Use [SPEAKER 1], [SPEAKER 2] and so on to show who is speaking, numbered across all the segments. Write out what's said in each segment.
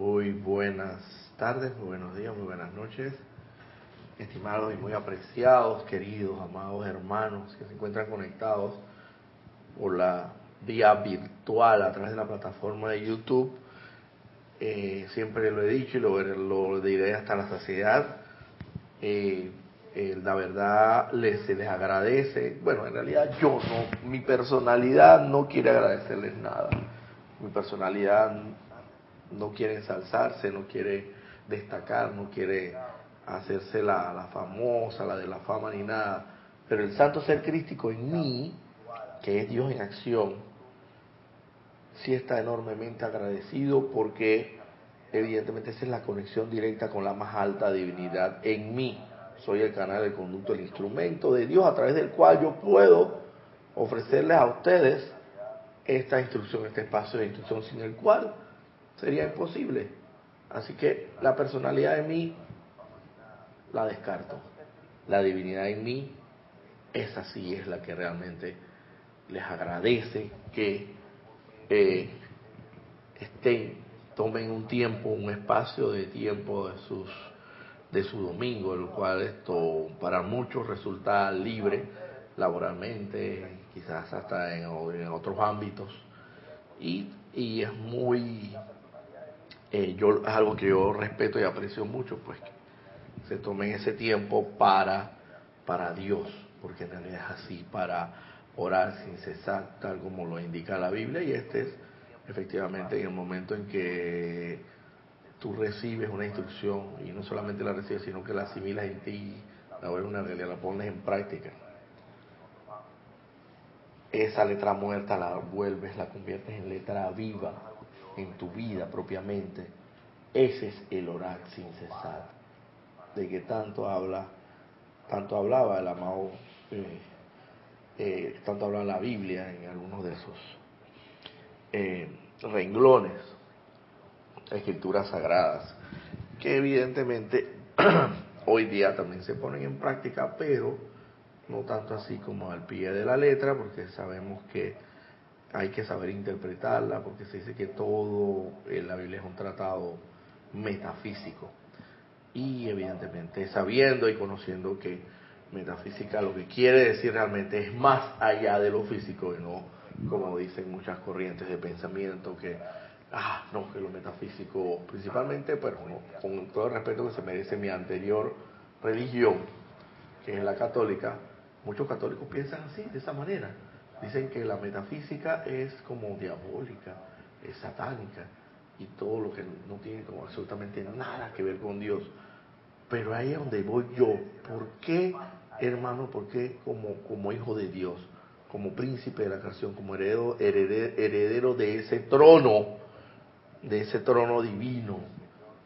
[SPEAKER 1] Muy buenas tardes, muy buenos días, muy buenas noches, estimados y muy apreciados, queridos, amados hermanos que se encuentran conectados por la vía virtual a través de la plataforma de YouTube. Eh, siempre lo he dicho y lo, diré hasta la saciedad. Eh, eh, la verdad les, se les agradece. Bueno, en realidad yo no, mi personalidad no quiere agradecerles nada. Mi personalidad no quiere ensalzarse, no quiere destacar, no quiere hacerse la, la famosa, la de la fama ni nada. Pero el santo ser crístico en mí, que es Dios en acción, sí está enormemente agradecido porque evidentemente esa es la conexión directa con la más alta divinidad en mí soy el canal, el conducto, el instrumento de Dios a través del cual yo puedo ofrecerles a ustedes esta instrucción, este espacio de instrucción sin el cual sería imposible. Así que la personalidad de mí la descarto. La divinidad en mí, esa sí es la que realmente les agradece que eh, estén, tomen un tiempo, un espacio de tiempo de sus de su domingo, el cual esto para muchos resulta libre laboralmente, quizás hasta en, otros ámbitos, y, y es muy, eh, yo, es algo que yo respeto y aprecio mucho, pues que se tomen ese tiempo para, para Dios, porque en es así, para orar sin cesar, tal como lo indica la Biblia, y este es efectivamente en el momento en que tú recibes una instrucción y no solamente la recibes, sino que la asimilas en ti, la vuelves una realidad, la pones en práctica. Esa letra muerta la vuelves, la conviertes en letra viva en tu vida propiamente. Ese es el orar sin cesar, de que tanto habla, tanto hablaba el amado, eh, eh, tanto habla la Biblia en algunos de esos eh, renglones escrituras sagradas, que evidentemente hoy día también se ponen en práctica, pero no tanto así como al pie de la letra, porque sabemos que hay que saber interpretarla, porque se dice que todo en la Biblia es un tratado metafísico. Y evidentemente sabiendo y conociendo que metafísica lo que quiere decir realmente es más allá de lo físico y no como dicen muchas corrientes de pensamiento que ah, no, que lo metafísico, principalmente, pero con todo el respeto que se merece mi anterior religión, que es la católica, muchos católicos piensan así, de esa manera. Dicen que la metafísica es como diabólica, es satánica, y todo lo que no tiene como absolutamente nada que ver con Dios. Pero ahí es donde voy yo. ¿Por qué, hermano? ¿Por qué como, como hijo de Dios, como príncipe de la creación, como heredero, heredero de ese trono? de ese trono divino,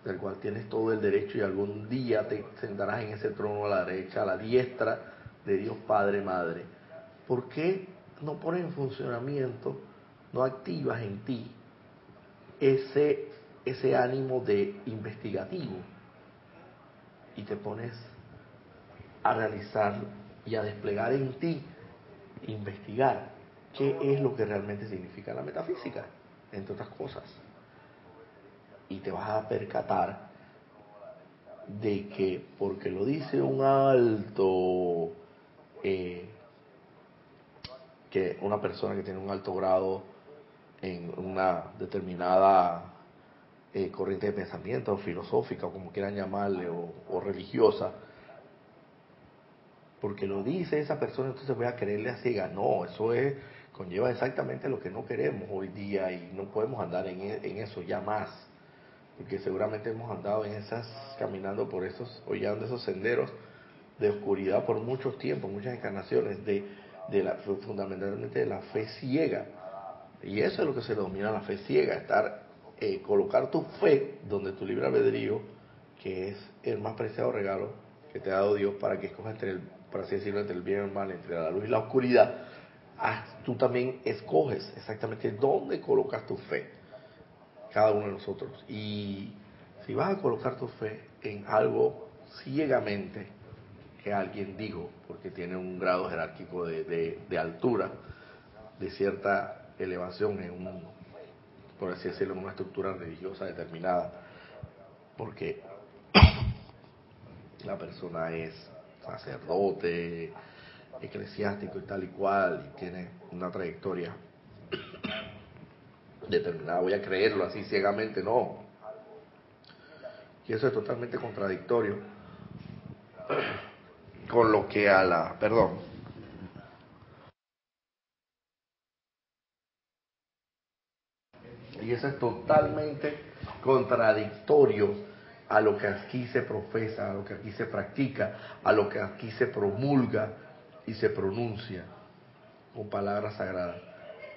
[SPEAKER 1] del cual tienes todo el derecho y algún día te sentarás en ese trono a la derecha, a la diestra de Dios Padre, Madre. ¿Por qué no pones en funcionamiento, no activas en ti ese, ese ánimo de investigativo y te pones a realizar y a desplegar en ti, investigar qué es lo que realmente significa la metafísica, entre otras cosas? y te vas a percatar de que porque lo dice un alto, eh, que una persona que tiene un alto grado en una determinada eh, corriente de pensamiento, filosófica, o como quieran llamarle, o, religiosa, porque lo dice esa persona, entonces voy a quererle a ciega. No, eso es, conlleva exactamente lo que no queremos hoy día y no podemos andar en, en eso ya más porque seguramente hemos andado en esas, caminando por esos, hollando esos senderos de oscuridad por muchos tiempos, muchas encarnaciones, de, de la, fundamentalmente de la fe ciega. Y eso es lo que se denomina la fe ciega, estar, eh, colocar tu fe donde tu libre albedrío, que es el más preciado regalo que te ha dado Dios para que escojas entre el, por decirlo, entre el bien y el mal, entre la luz y la oscuridad, tú también escoges exactamente dónde colocas tu fe cada uno de nosotros. Y si vas a colocar tu fe en algo ciegamente que alguien dijo, porque tiene un grado jerárquico de, de, altura, de cierta elevación en un, por así decirlo, en una estructura religiosa determinada, porque la persona es sacerdote, eclesiástico y tal y cual, y tiene una trayectoria determinada, voy a creerlo así ciegamente, no. Y eso es totalmente contradictorio con lo que a la, perdón, y eso es totalmente contradictorio a lo que aquí se profesa, a lo que aquí se practica, a lo que aquí se promulga y se pronuncia con palabras sagradas,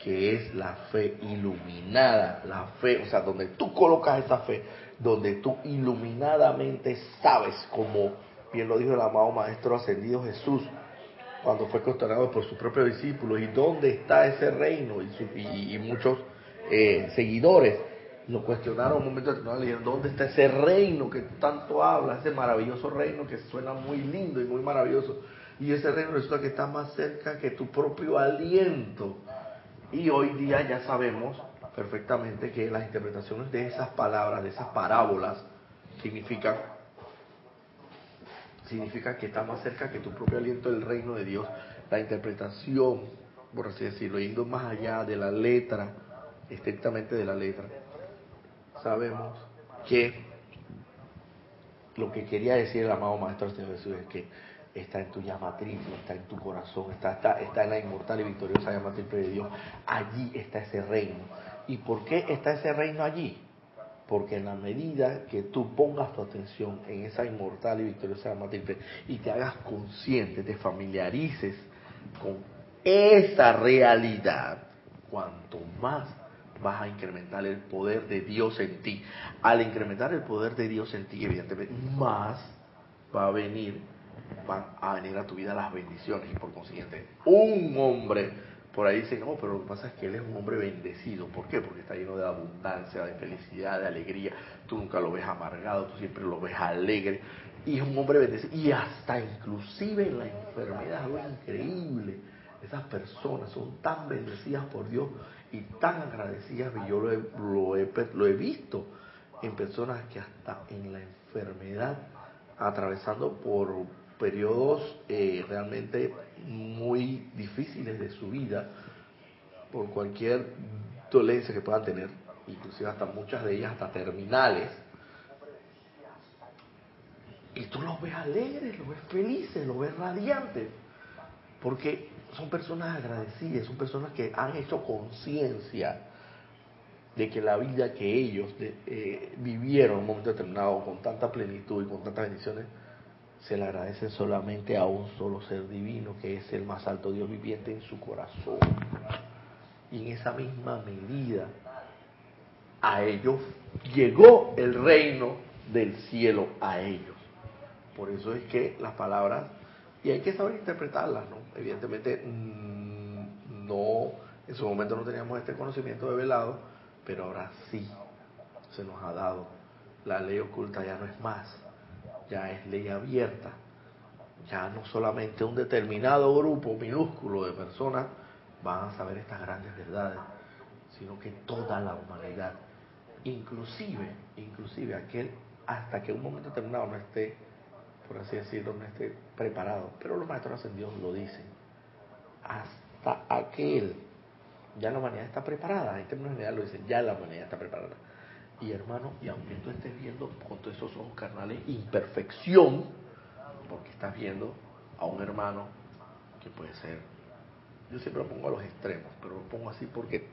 [SPEAKER 1] que es la fe iluminada, la fe, o sea, donde tú colocas esa fe, donde tú iluminadamente sabes, como bien lo dijo el amado Maestro Ascendido Jesús, cuando fue cuestionado por sus propios discípulos, ¿y dónde está ese reino? Y, muchos eh, seguidores lo cuestionaron un momento determinado, le dijeron, ¿dónde está ese reino que tanto habla? Ese maravilloso reino que suena muy lindo y muy maravilloso. Y ese reino resulta que está más cerca que tu propio aliento. Y hoy día ya sabemos perfectamente que las interpretaciones de esas palabras, de esas parábolas, significan, significa que está más cerca que tu propio aliento del reino de Dios. La interpretación, por así decirlo, yendo más allá de la letra, estrictamente de la letra, sabemos que lo que quería decir el amado Maestro Señor Jesús es que está en tu llama está en tu corazón, está, está, está en la inmortal y victoriosa llama triple de Dios. Allí está ese reino. ¿Y por qué está ese reino allí? Porque en la medida que tú pongas tu atención en esa inmortal y victoriosa triple y te hagas consciente, te familiarices con esa realidad, cuanto más vas a incrementar el poder de Dios en ti. Al incrementar el poder de Dios en ti, evidentemente, más va a venir, van a venir a tu vida las bendiciones. Y por consiguiente, un hombre, por ahí dice, no, pero lo que pasa es que él es un hombre bendecido. ¿Por qué? Porque está lleno de abundancia, de felicidad, de alegría. Tú nunca lo ves amargado, tú siempre lo ves alegre. Y es un hombre bendecido. Y hasta inclusive en la enfermedad, algo increíble. Esas personas son tan bendecidas por Dios y tan agradecidas que yo lo he, lo he, lo he visto en personas que hasta en la enfermedad, atravesando por periodos eh, realmente muy difíciles de su vida, por cualquier dolencia que puedan tener, inclusive hasta muchas de ellas hasta terminales, y tú los ves alegres, los ves felices, los ves radiantes, porque son personas agradecidas, son personas que han hecho conciencia de que la vida que ellos eh, vivieron en un momento determinado con tanta plenitud y con tantas bendiciones, se le agradecen solamente a un solo ser divino, que es el más alto Dios viviente en su corazón. Y en esa misma medida, a ellos llegó el reino del cielo a ellos. Por eso es que las palabras y hay que saber interpretarlas, ¿no? Evidentemente, mm, no, en su momento no teníamos este conocimiento de velado, pero ahora sí se nos ha dado. La ley oculta ya no es más, ya es ley abierta. Ya no solamente un determinado grupo minúsculo de personas van a saber estas grandes verdades, sino que toda la humanidad, inclusive, inclusive aquel hasta que un momento determinado no esté por así decirlo, no esté preparado. Pero los maestros ascendidos lo dicen. Hasta aquel, ya la humanidad está preparada, en términos generales lo dicen, ya la humanidad está preparada. Y hermano, y aunque tú estés viendo con todos esos ojos carnales imperfección, porque estás viendo a un hermano que puede ser, yo siempre lo pongo a los extremos, pero lo pongo así porque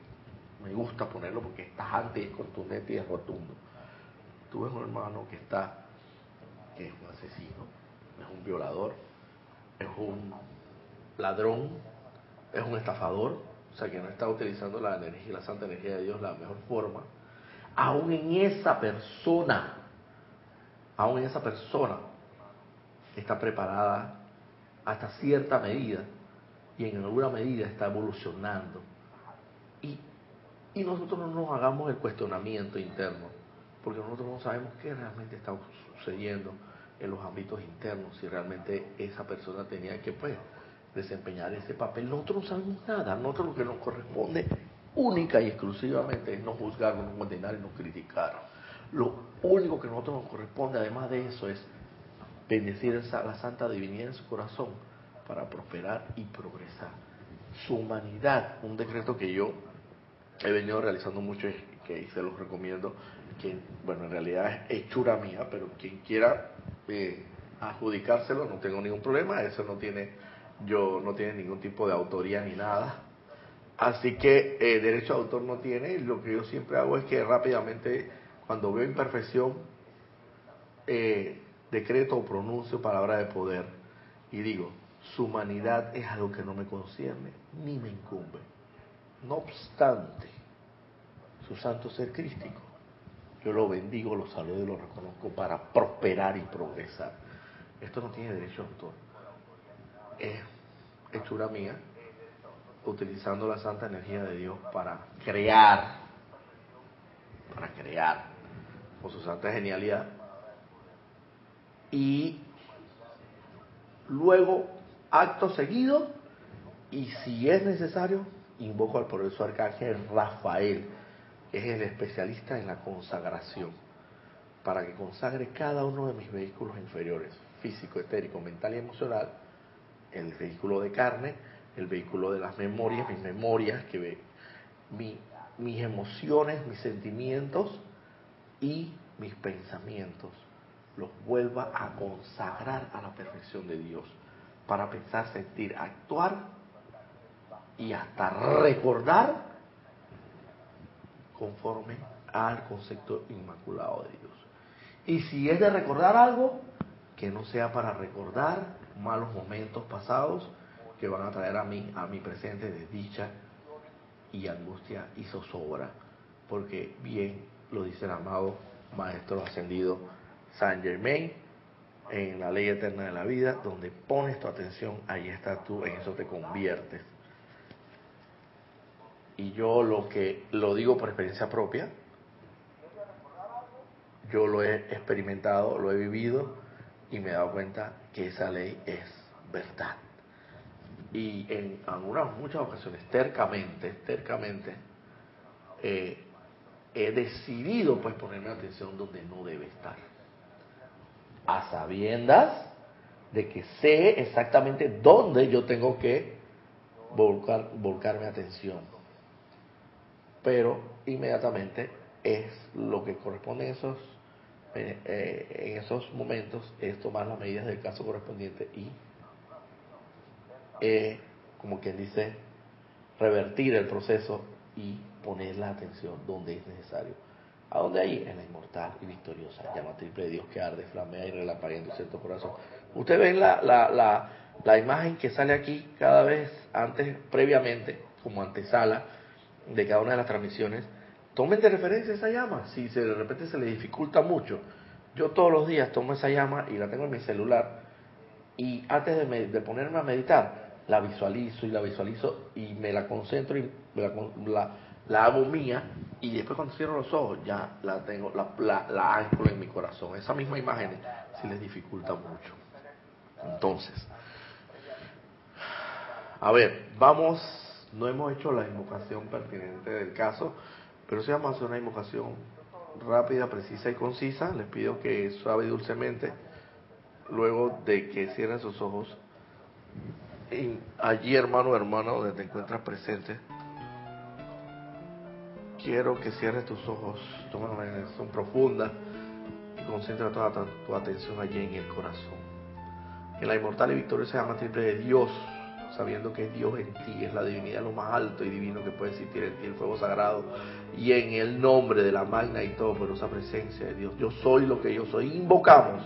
[SPEAKER 1] me gusta ponerlo porque es tajante, es contundente y es rotundo. Tú ves un hermano que está que es un asesino, es un violador, es un ladrón, es un estafador, o sea que no está utilizando la energía, la santa energía de Dios la mejor forma, aún en esa persona, aún en esa persona está preparada hasta cierta medida y en alguna medida está evolucionando. Y, y nosotros no nos hagamos el cuestionamiento interno, porque nosotros no sabemos qué realmente está sucediendo en los ámbitos internos, si realmente esa persona tenía que pues desempeñar ese papel. Nosotros no sabemos nada, nosotros lo que nos corresponde única y exclusivamente es no juzgar, no condenar y no criticar. Lo único que a nosotros nos corresponde, además de eso, es bendecir a la santa divinidad en su corazón para prosperar y progresar. Su humanidad, un decreto que yo he venido realizando mucho y que se los recomiendo, que bueno, en realidad es hechura mía, pero quien quiera eh, adjudicárselo no tengo ningún problema, eso no tiene, yo no tiene ningún tipo de autoría ni nada. Así que eh, derecho de autor no tiene, lo que yo siempre hago es que rápidamente, cuando veo imperfección, eh, decreto o pronuncio palabra de poder y digo, su humanidad es algo que no me concierne ni me incumbe. No obstante, su santo ser crístico, yo lo bendigo, lo saludo y lo reconozco para prosperar y progresar. Esto no tiene derecho a autor. Es hechura mía, utilizando la santa energía de Dios para crear, para crear, con su santa genialidad. Y luego, acto seguido, y si es necesario, invoco al poderoso arcángel Rafael, que es el especialista en la consagración, para que consagre cada uno de mis vehículos inferiores, físico, etérico, mental y emocional, el vehículo de carne, el vehículo de las memorias, mis memorias, que ve, mis emociones, mis sentimientos y mis pensamientos, los vuelva a consagrar a la perfección de Dios, para pensar, sentir, actuar y hasta recordar conforme al concepto inmaculado de Dios. Y si es de recordar algo, que no sea para recordar malos momentos pasados que van a traer a mí, a mi presente, desdicha y angustia y zozobra. Porque bien lo dice el amado Maestro Ascendido Saint Germain en la ley eterna de la vida, donde pones tu atención, ahí está tú, en eso te conviertes y yo lo que lo digo por experiencia propia, yo lo he experimentado, lo he vivido y me he dado cuenta que esa ley es verdad. Y en algunas, muchas ocasiones, tercamente, tercamente, eh, he decidido pues ponerme atención donde no debe estar. A sabiendas de que sé exactamente dónde yo tengo que volcar, volcar mi atención pero inmediatamente es lo que corresponde en esos, eh, eh, en esos momentos, es tomar las medidas del caso correspondiente y, eh, como quien dice, revertir el proceso y poner la atención donde es necesario. ¿A dónde hay? En la inmortal y victoriosa llama triple de Dios que arde, flamea y relampaguea en cierto corazón. Ustedes ven la, la, la, la imagen que sale aquí cada vez antes, previamente, como antesala, de cada una de las transmisiones, tomen de referencia esa llama. Si de repente se le dificulta mucho, yo todos los días tomo esa llama y la tengo en mi celular y antes de, ponerme a meditar, la visualizo y la visualizo y me la concentro y la, la, hago mía y después cuando cierro los ojos ya la tengo, la, la, la en mi corazón. Esa misma imagen si les dificulta mucho. Entonces, a ver, vamos no hemos hecho la invocación pertinente del caso, pero sí vamos a hacer una invocación rápida, precisa y concisa. Les pido que suave y dulcemente, luego de que cierren sus ojos, allí hermano o hermana donde te encuentras presente, quiero que cierres tus ojos, toma una profunda y concentra toda tu atención allí en el corazón. En la inmortal y victoriosa llama triple de Dios sabiendo que es Dios en ti, es la divinidad lo más alto y divino que puede existir en ti, el fuego sagrado, y en el nombre de la magna y todopoderosa presencia de Dios, yo soy lo que yo soy, invocamos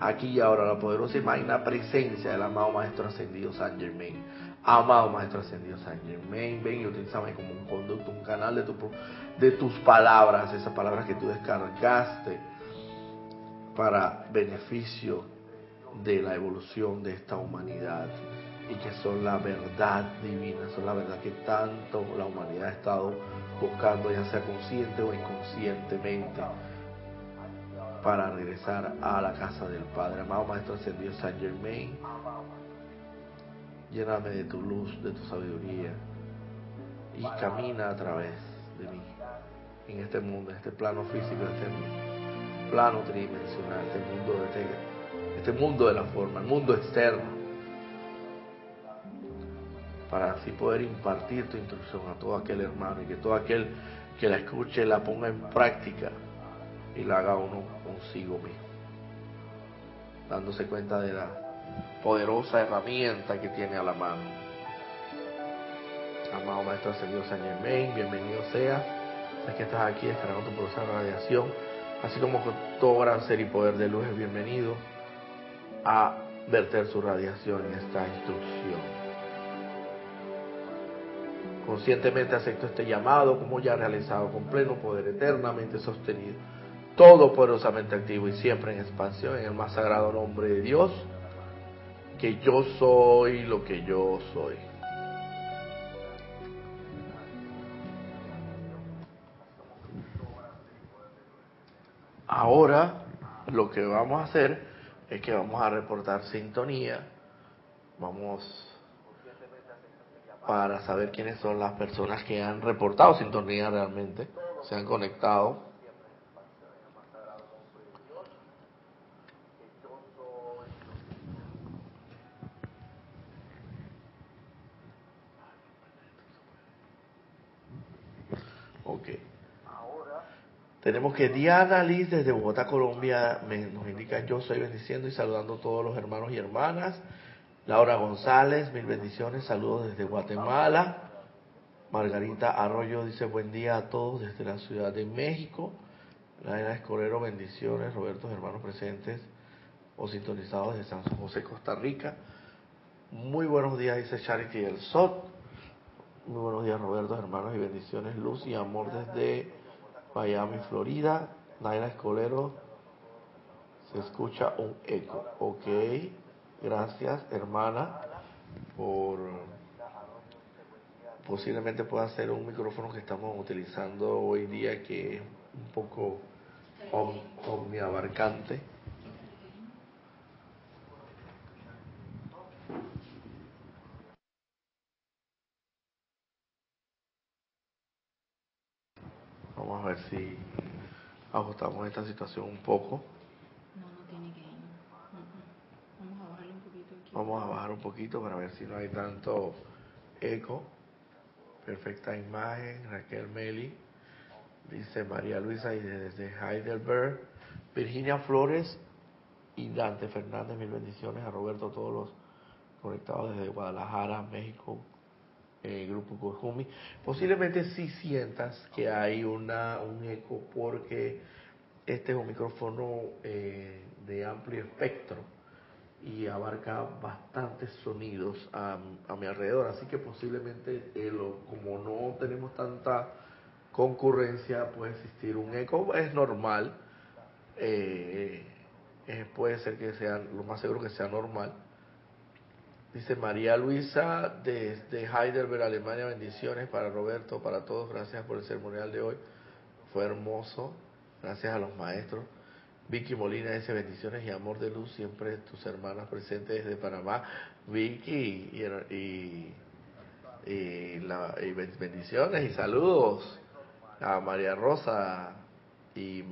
[SPEAKER 1] aquí y ahora la poderosa y magna presencia del amado Maestro Ascendido San Germain. Amado Maestro Ascendido San Germain, ven y utilízame como un conducto, un canal de, tu, de tus palabras, esas palabras que tú descargaste para beneficio de la evolución de esta humanidad y que son la verdad divina, son la verdad que tanto la humanidad ha estado buscando, ya sea consciente o inconscientemente, para regresar a la casa del Padre. Amado Maestro Ascendido San Germain, lléname de tu luz, de tu sabiduría y camina a través de mí, en este mundo, en este plano físico, en este plano tridimensional, este mundo de este, este mundo de la forma, el mundo externo para así poder impartir tu instrucción a todo aquel hermano y que todo aquel que la escuche la ponga en práctica y la haga uno consigo mismo, dándose cuenta de la poderosa herramienta que tiene a la mano. Amado Maestro Ascendido San Germain, bienvenido sea. Sé que estás aquí descargando tu proceso de radiación, así como con todo gran ser y poder de luz es bienvenido a verter su radiación en esta instrucción. Conscientemente acepto este llamado como ya realizado con pleno poder eternamente sostenido, todo poderosamente activo y siempre en expansión en el más sagrado nombre de Dios, que yo soy lo que yo soy. Ahora lo que vamos a hacer es que vamos a reportar sintonía, vamos para saber quiénes son las personas que han reportado sintonía realmente, se han conectado. Ok. Tenemos que Diana Liz desde Bogotá, Colombia, nos indica yo soy bendiciendo y saludando a todos los hermanos y hermanas Laura González, mil bendiciones, saludos desde Guatemala. Margarita Arroyo dice buen día a todos desde la Ciudad de México. Laina Escolero, bendiciones. Roberto, hermanos presentes o sintonizados desde San José, Costa Rica. Muy buenos días, dice Charity del SOT. Muy buenos días, Roberto, hermanos y bendiciones. Luz y amor desde Miami, Florida. Naila Escolero, se escucha un eco. Ok. Gracias, hermana, por posiblemente pueda ser un micrófono que estamos utilizando hoy día que es un poco omniabarcante. Vamos a ver si ajustamos esta situación un poco. Vamos a bajar un poquito para ver si no hay tanto eco. Perfecta imagen. Raquel Meli. Dice María Luisa y desde Heidelberg. Virginia Flores y Dante Fernández. Mil bendiciones a Roberto, todos los conectados desde Guadalajara, México. Eh, grupo Cojumi. Posiblemente sí sientas que hay una, un eco porque este es un micrófono eh, de amplio espectro y abarca bastantes sonidos a, mi alrededor, así que posiblemente eh, como no tenemos tanta concurrencia puede existir un eco, es normal, eh, puede ser que sea, lo más seguro que sea normal. Dice María Luisa desde Heidelberg, Alemania, bendiciones para Roberto, para todos, gracias por el ceremonial de hoy, fue hermoso, gracias a los maestros. Vicky Molina dice bendiciones y amor de luz, siempre tus hermanas presentes desde Panamá. Vicky y, y, la, bendiciones y saludos a María Rosa y,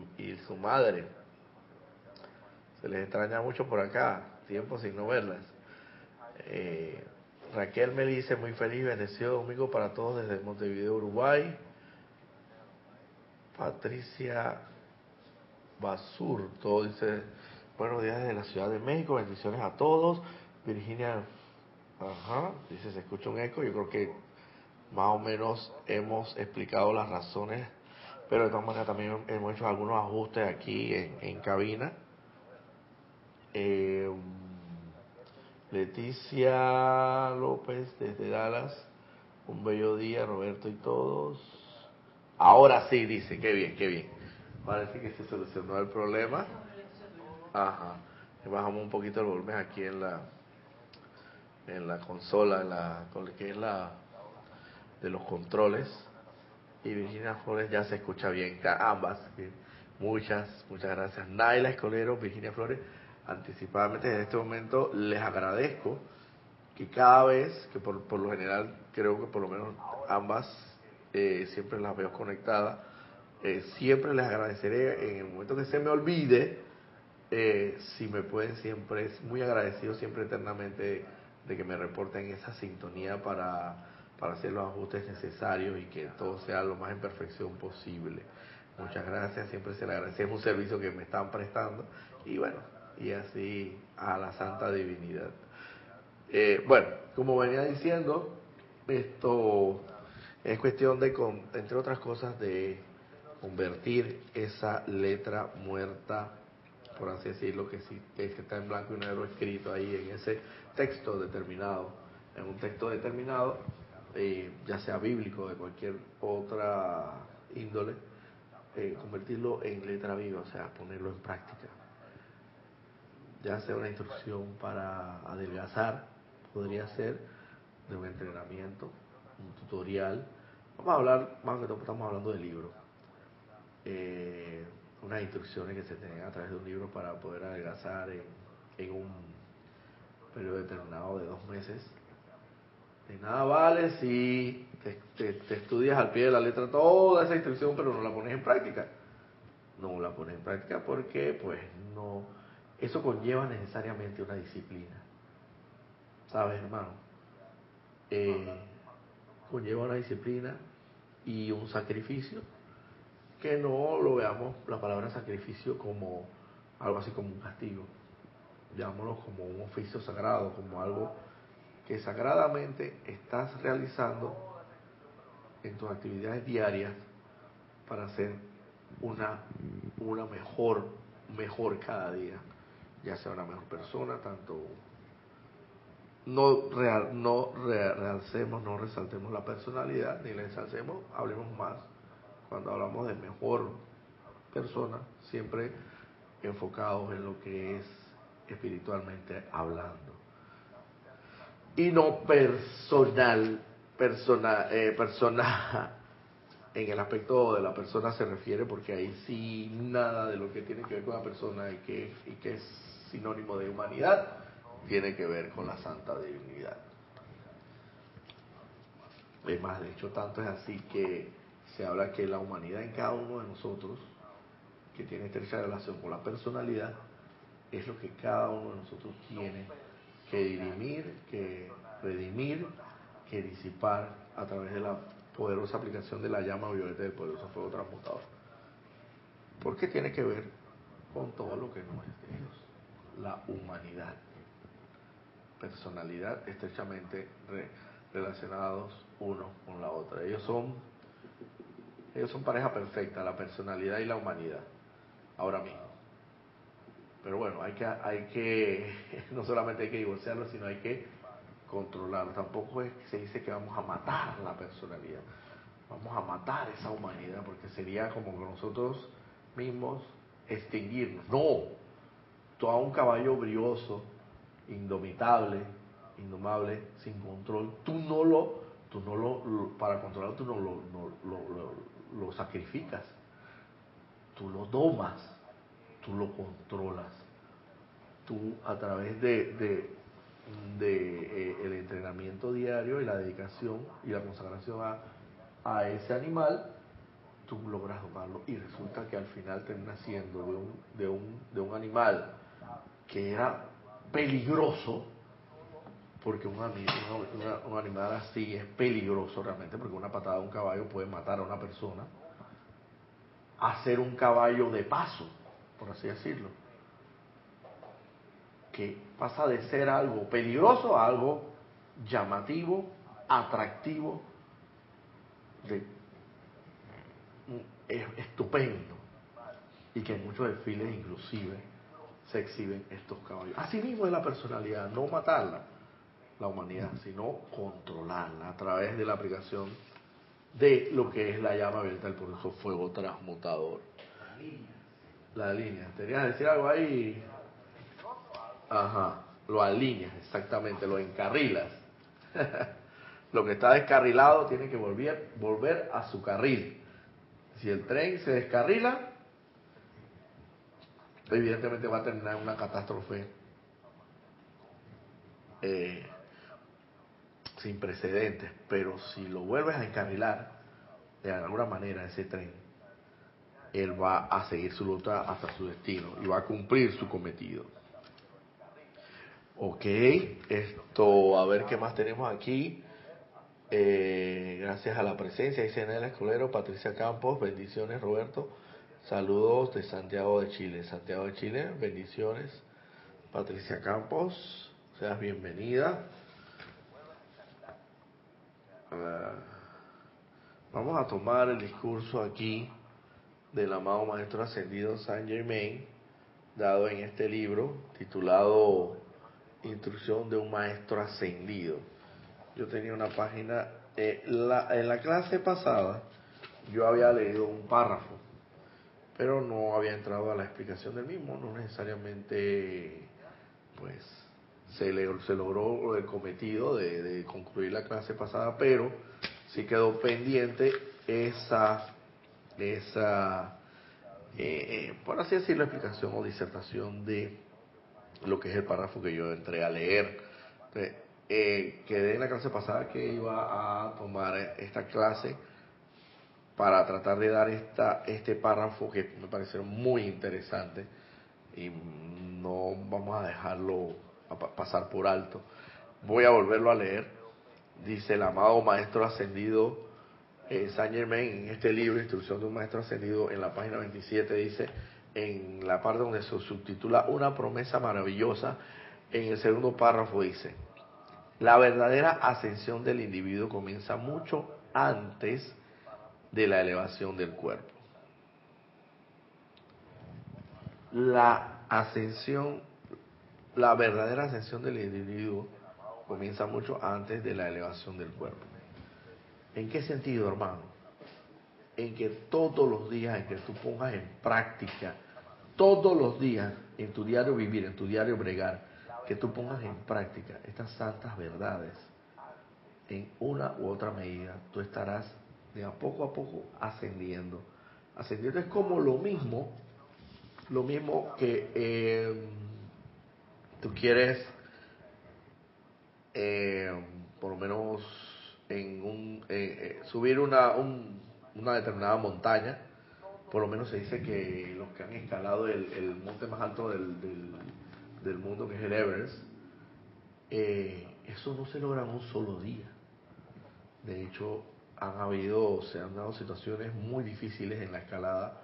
[SPEAKER 1] su madre. Se les extraña mucho por acá, tiempo sin no verlas. Eh, Raquel me dice muy feliz, bendecido domingo para todos desde Montevideo, Uruguay. Patricia Basur, todo dice, buenos días desde la Ciudad de México, bendiciones a todos. Virginia, ajá, dice, se escucha un eco, yo creo que más o menos hemos explicado las razones, pero de todas maneras también hemos hecho algunos ajustes aquí en, cabina. Eh, Leticia López desde Dallas, un bello día, Roberto y todos. Ahora sí, dice, qué bien, qué bien. Parece que se solucionó el problema. Ajá. Bajamos un poquito el volumen aquí en la en la consola, en la que la de los controles. Y Virginia Flores ya se escucha bien, ambas. Muchas, muchas gracias. Naila Escolero, Virginia Flores, anticipadamente en este momento les agradezco que cada vez, que por, lo general creo que por lo menos ambas eh, siempre las veo conectadas, Eh, siempre les agradeceré en el momento que se me olvide, eh, si me pueden siempre, es muy agradecido siempre eternamente de que me reporten esa sintonía para, para hacer los ajustes necesarios y que todo sea lo más en perfección posible. Muchas gracias, siempre se le agradece, es un servicio que me están prestando y bueno, y así a la Santa Divinidad. Eh, bueno, como venía diciendo, esto es cuestión de, entre otras cosas, de convertir esa letra muerta, por así decirlo, que, sí, que está en blanco y negro escrito ahí en ese texto determinado, en un texto determinado, eh, ya sea bíblico, de cualquier otra índole, eh, convertirlo en letra viva, o sea, ponerlo en práctica. Ya sea una instrucción para adelgazar, podría ser de un entrenamiento, un tutorial. Vamos a hablar, más que todo estamos hablando de libros. Eh, unas instrucciones que se tienen a través de un libro para poder adelgazar en, un periodo determinado de dos meses. De nada vale si te, estudias al pie de la letra toda esa instrucción, pero no la pones en práctica. No la pones en práctica porque, pues, no. Eso conlleva necesariamente una disciplina. ¿Sabes, hermano? Eh, conlleva una disciplina y un sacrificio que no lo veamos la palabra sacrificio como algo así como un castigo. Veámoslo como un oficio sagrado, como algo que sagradamente estás realizando en tus actividades diarias para ser una, una mejor, mejor cada día, ya sea una mejor persona, tanto no, real, no realcemos, no resaltemos la personalidad, ni la ensalcemos, hablemos más. Cuando hablamos de mejor persona, siempre enfocados en lo que es espiritualmente hablando. Y no personal, persona, eh, persona, en el aspecto de la persona se refiere, porque ahí sí nada de lo que tiene que ver con la persona y que, y que es sinónimo de humanidad tiene que ver con la santa divinidad. Es más, de hecho, tanto es así que se habla que la humanidad en cada uno de nosotros, que tiene estrecha relación con la personalidad, es lo que cada uno de nosotros tiene que dirimir, que redimir, que disipar a través de la poderosa aplicación de la llama violeta del poderoso fuego transmutador. Porque tiene que ver con todo lo que no es de Dios, la humanidad personalidad estrechamente relacionados uno con la otra. Ellos son, ellos son pareja perfecta, la personalidad y la humanidad, ahora mismo. Pero bueno, hay que, hay que, no solamente hay que divorciarlo, sino hay que controlarlo. Tampoco es que se dice que vamos a matar la personalidad, vamos a matar esa humanidad, porque sería como que nosotros mismos extinguirnos. No, todo un caballo brioso indomitable, indomable, sin control, tú no lo, tú no lo, para controlarlo tú no lo, sacrificas, tú lo domas, tú lo controlas, tú a través de, de, de eh, el entrenamiento diario y la dedicación y la consagración a, a ese animal, tú logras domarlo y resulta que al final termina siendo de un, de un, de un animal que era peligroso, porque un, animal así es peligroso realmente, porque una patada de un caballo puede matar a una persona, hacer un caballo de paso, por así decirlo, que pasa de ser algo peligroso a algo llamativo, atractivo, de, estupendo, y que en muchos desfiles inclusive se exhiben estos caballos. Así mismo es la personalidad, no matarla, la humanidad, sino controlarla a través de la aplicación de lo que es la llama abierta del poderoso fuego transmutador. La línea. ¿Tenías que decir algo ahí? Ajá, lo alineas, exactamente, lo encarrilas. lo que está descarrilado tiene que volver, volver a su carril. Si el tren se descarrila, evidentemente va a terminar en una catástrofe eh, sin precedentes, pero si lo vuelves a encarrilar de alguna manera ese tren, él va a seguir su lucha hasta su destino y va a cumplir su cometido. Ok, esto, a ver qué más tenemos aquí. Eh, gracias a la presencia, dice Nela Escolero, Patricia Campos, bendiciones Roberto, saludos de Santiago de Chile, Santiago de Chile, bendiciones, Patricia Campos, seas bienvenida. Vamos a tomar el discurso aquí del amado Maestro Ascendido Saint Germain, dado en este libro titulado Instrucción de un Maestro Ascendido. Yo tenía una página, eh, en la clase pasada yo había leído un párrafo, pero no había entrado a la explicación del mismo, no necesariamente pues se, se logró el cometido de, concluir la clase pasada, pero sí quedó pendiente esa, esa eh, por así decirlo, explicación o disertación de lo que es el párrafo que yo entré a leer. Entonces, eh, quedé en la clase pasada que iba a tomar esta clase para tratar de dar esta, este párrafo que me pareció muy interesante y no vamos a dejarlo pasar por alto. Voy a volverlo a leer. Dice el amado Maestro Ascendido eh, Saint Germain en este libro, Instrucción de un Maestro Ascendido, en la página 27 dice, en la parte donde se subtitula Una promesa maravillosa, en el segundo párrafo dice, la verdadera ascensión del individuo comienza mucho antes de la elevación del cuerpo. La ascensión, la verdadera ascensión del individuo comienza mucho antes de la elevación del cuerpo. ¿En qué sentido, hermano? En que todos los días, en que tú pongas en práctica, todos los días, en tu diario vivir, en tu diario bregar, que tú pongas en práctica estas santas verdades en una u otra medida, tú estarás de a poco a poco ascendiendo. Ascendiendo es como lo mismo, lo mismo que eh, tú quieres, eh, por lo menos en un, eh, subir una, una determinada montaña, por lo menos se dice que los que han escalado el, monte más alto del del mundo que es el Everest, eh, eso no se logra en un solo día. De hecho, han habido, se han dado situaciones muy difíciles en la escalada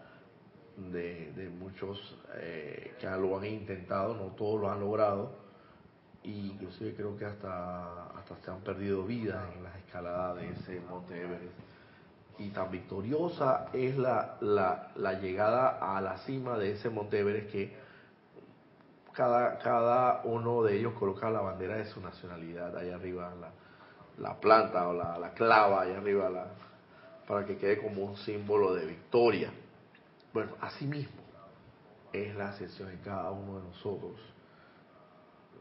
[SPEAKER 1] de, muchos eh, que lo han intentado, no todos lo han logrado, y inclusive creo que hasta, hasta se han perdido vidas en las escaladas de ese monte Everest. Y tan victoriosa es la, la, la llegada a la cima de ese monte Everest que cada, cada uno de ellos coloca la bandera de su nacionalidad ahí arriba, la, la planta o la, la, clava ahí arriba, la, para que quede como un símbolo de victoria. Bueno, así mismo es la ascensión de cada uno de nosotros.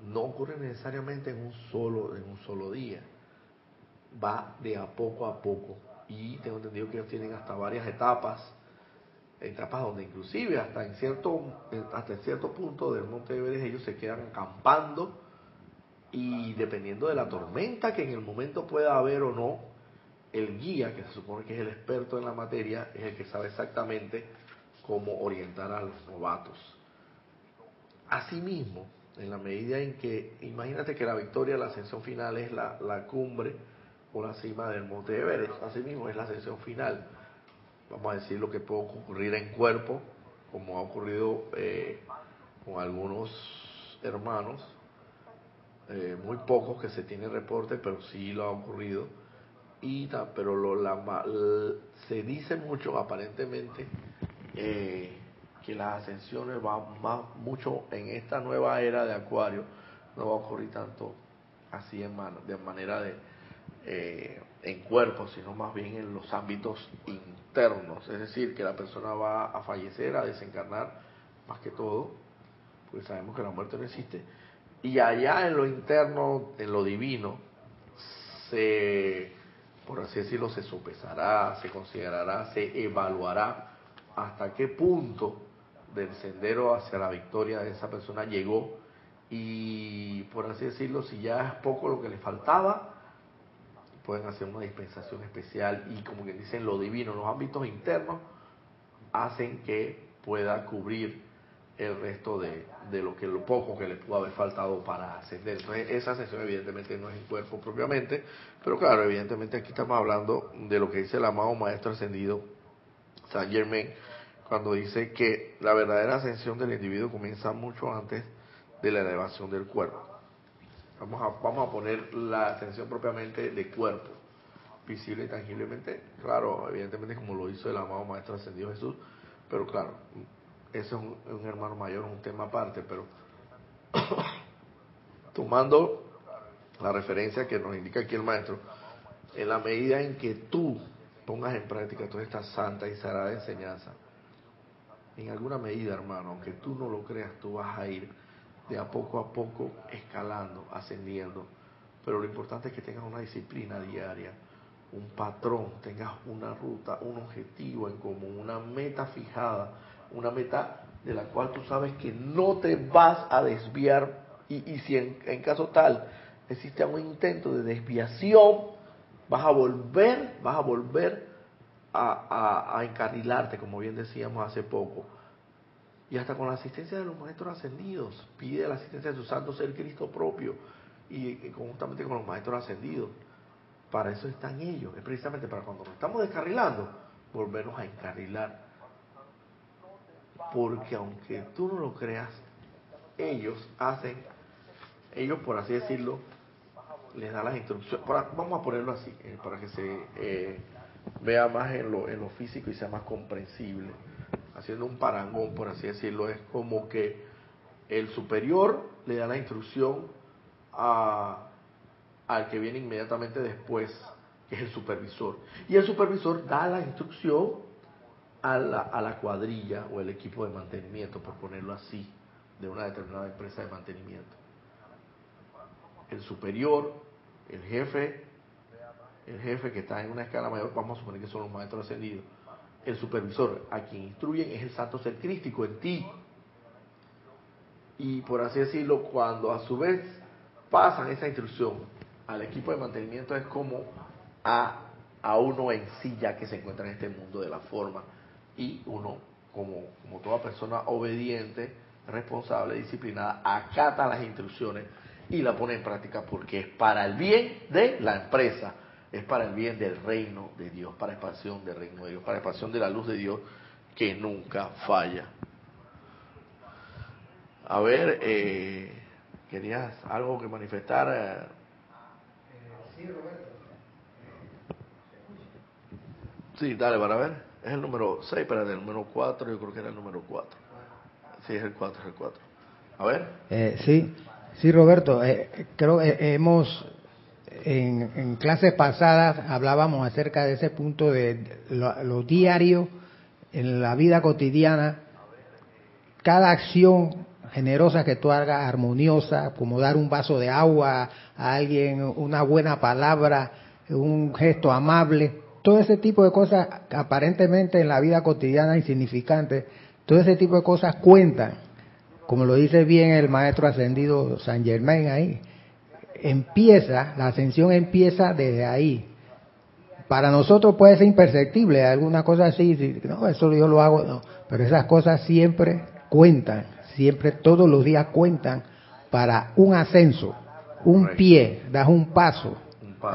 [SPEAKER 1] No ocurre necesariamente en un solo, en un solo día. Va de a poco a poco. Y tengo entendido que ellos tienen hasta varias etapas etapas donde inclusive hasta en cierto hasta en cierto punto del Monte Everest ellos se quedan acampando y dependiendo de la tormenta que en el momento pueda haber o no, el guía, que se supone que es el experto en la materia, es el que sabe exactamente cómo orientar a los novatos. Asimismo, en la medida en que, imagínate que la victoria, la ascensión final es la, la cumbre o la cima del Monte Everest, asimismo es la ascensión final vamos a decir, lo que puede ocurrir en cuerpo, como ha ocurrido eh, con algunos hermanos, eh, muy pocos que se tiene reporte, pero sí lo ha ocurrido. Y, pero lo, la, se dice mucho, aparentemente, eh, que las ascensiones van más, mucho en esta nueva era de Acuario, no va a ocurrir tanto así en de manera de en cuerpo, sino más bien en los ámbitos internos, es decir, que la persona va a fallecer, a desencarnar, más que todo, porque sabemos que la muerte no existe, y allá en lo interno, en lo divino, se, por así decirlo, se sopesará, se considerará, se evaluará hasta qué punto del sendero hacia la victoria de esa persona llegó y, por así decirlo, si ya es poco lo que le faltaba, pueden hacer una dispensación especial y como que dicen lo divino, los ámbitos internos, hacen que pueda cubrir el resto de, de, lo que lo poco que le pudo haber faltado para ascender. Entonces, esa ascensión evidentemente no es en cuerpo propiamente, pero claro, evidentemente aquí estamos hablando de lo que dice el amado Maestro Ascendido Saint Germain, cuando dice que la verdadera ascensión del individuo comienza mucho antes de la elevación del cuerpo. Vamos a, vamos a poner la ascensión propiamente de cuerpo, visible y tangiblemente, claro, evidentemente como lo hizo el amado Maestro Ascendido Jesús, pero claro, eso es un, hermano mayor, un tema aparte, pero tomando la referencia que nos indica aquí el maestro, en la medida en que tú pongas en práctica toda esta santa y sagrada enseñanza, en alguna medida, hermano, aunque tú no lo creas, tú vas a ir de a poco a poco escalando, ascendiendo. Pero lo importante es que tengas una disciplina diaria, un patrón, tengas una ruta, un objetivo en común, una meta fijada, una meta de la cual tú sabes que no te vas a desviar y, si en, caso tal existe algún intento de desviación, vas a volver, vas a volver a, encarrilarte, como bien decíamos hace poco. Y hasta con la asistencia de los maestros ascendidos, pide la asistencia de su santo ser Cristo propio y, conjuntamente con los maestros ascendidos. Para eso están ellos, es precisamente para cuando nos estamos descarrilando, volvernos a encarrilar. Porque aunque tú no lo creas, ellos hacen, ellos por así decirlo, les da las instrucciones, vamos a ponerlo así, eh, para que se eh, vea más en lo, en lo físico y sea más comprensible. Haciendo un parangón, por así decirlo, es como que el superior le da la instrucción a, al que viene inmediatamente después, que es el supervisor. Y el supervisor da la instrucción a la, a la cuadrilla o el equipo de mantenimiento, por ponerlo así, de una determinada empresa de mantenimiento. El superior, el jefe, el jefe que está en una escala mayor, vamos a suponer que son los maestros ascendidos, el supervisor a quien instruyen es el santo ser crístico en ti. Y por así decirlo, cuando a su vez pasan esa instrucción al equipo de mantenimiento es como a, a uno en sí ya que se encuentra en este mundo de la forma y uno como, como toda persona obediente, responsable, disciplinada, acata las instrucciones y la pone en práctica porque es para el bien de la empresa es para el bien del reino de Dios, para expansión del reino de Dios, para expansión de la luz de Dios que nunca falla. A ver, eh, ¿querías algo que manifestar? Sí, Roberto. Sí, dale, para ver. Es el número 6, pero el número 4, yo creo que era el número 4. Sí, es el 4, es el 4. A ver.
[SPEAKER 2] Eh, sí, sí, Roberto, eh, creo que hemos en, clases pasadas hablábamos acerca de ese punto de lo, diario, en la vida cotidiana, cada acción generosa que tú hagas, armoniosa, como dar un vaso de agua a alguien, una buena palabra, un gesto amable, todo ese tipo de cosas aparentemente en la vida cotidiana insignificantes, todo ese tipo de cosas cuentan, como lo dice bien el maestro ascendido San Germain ahí empieza, la ascensión empieza desde ahí. Para nosotros puede ser imperceptible, alguna cosa así, no, eso yo lo hago, no, pero esas cosas siempre cuentan, siempre todos los días cuentan para un ascenso, un pie, das un paso.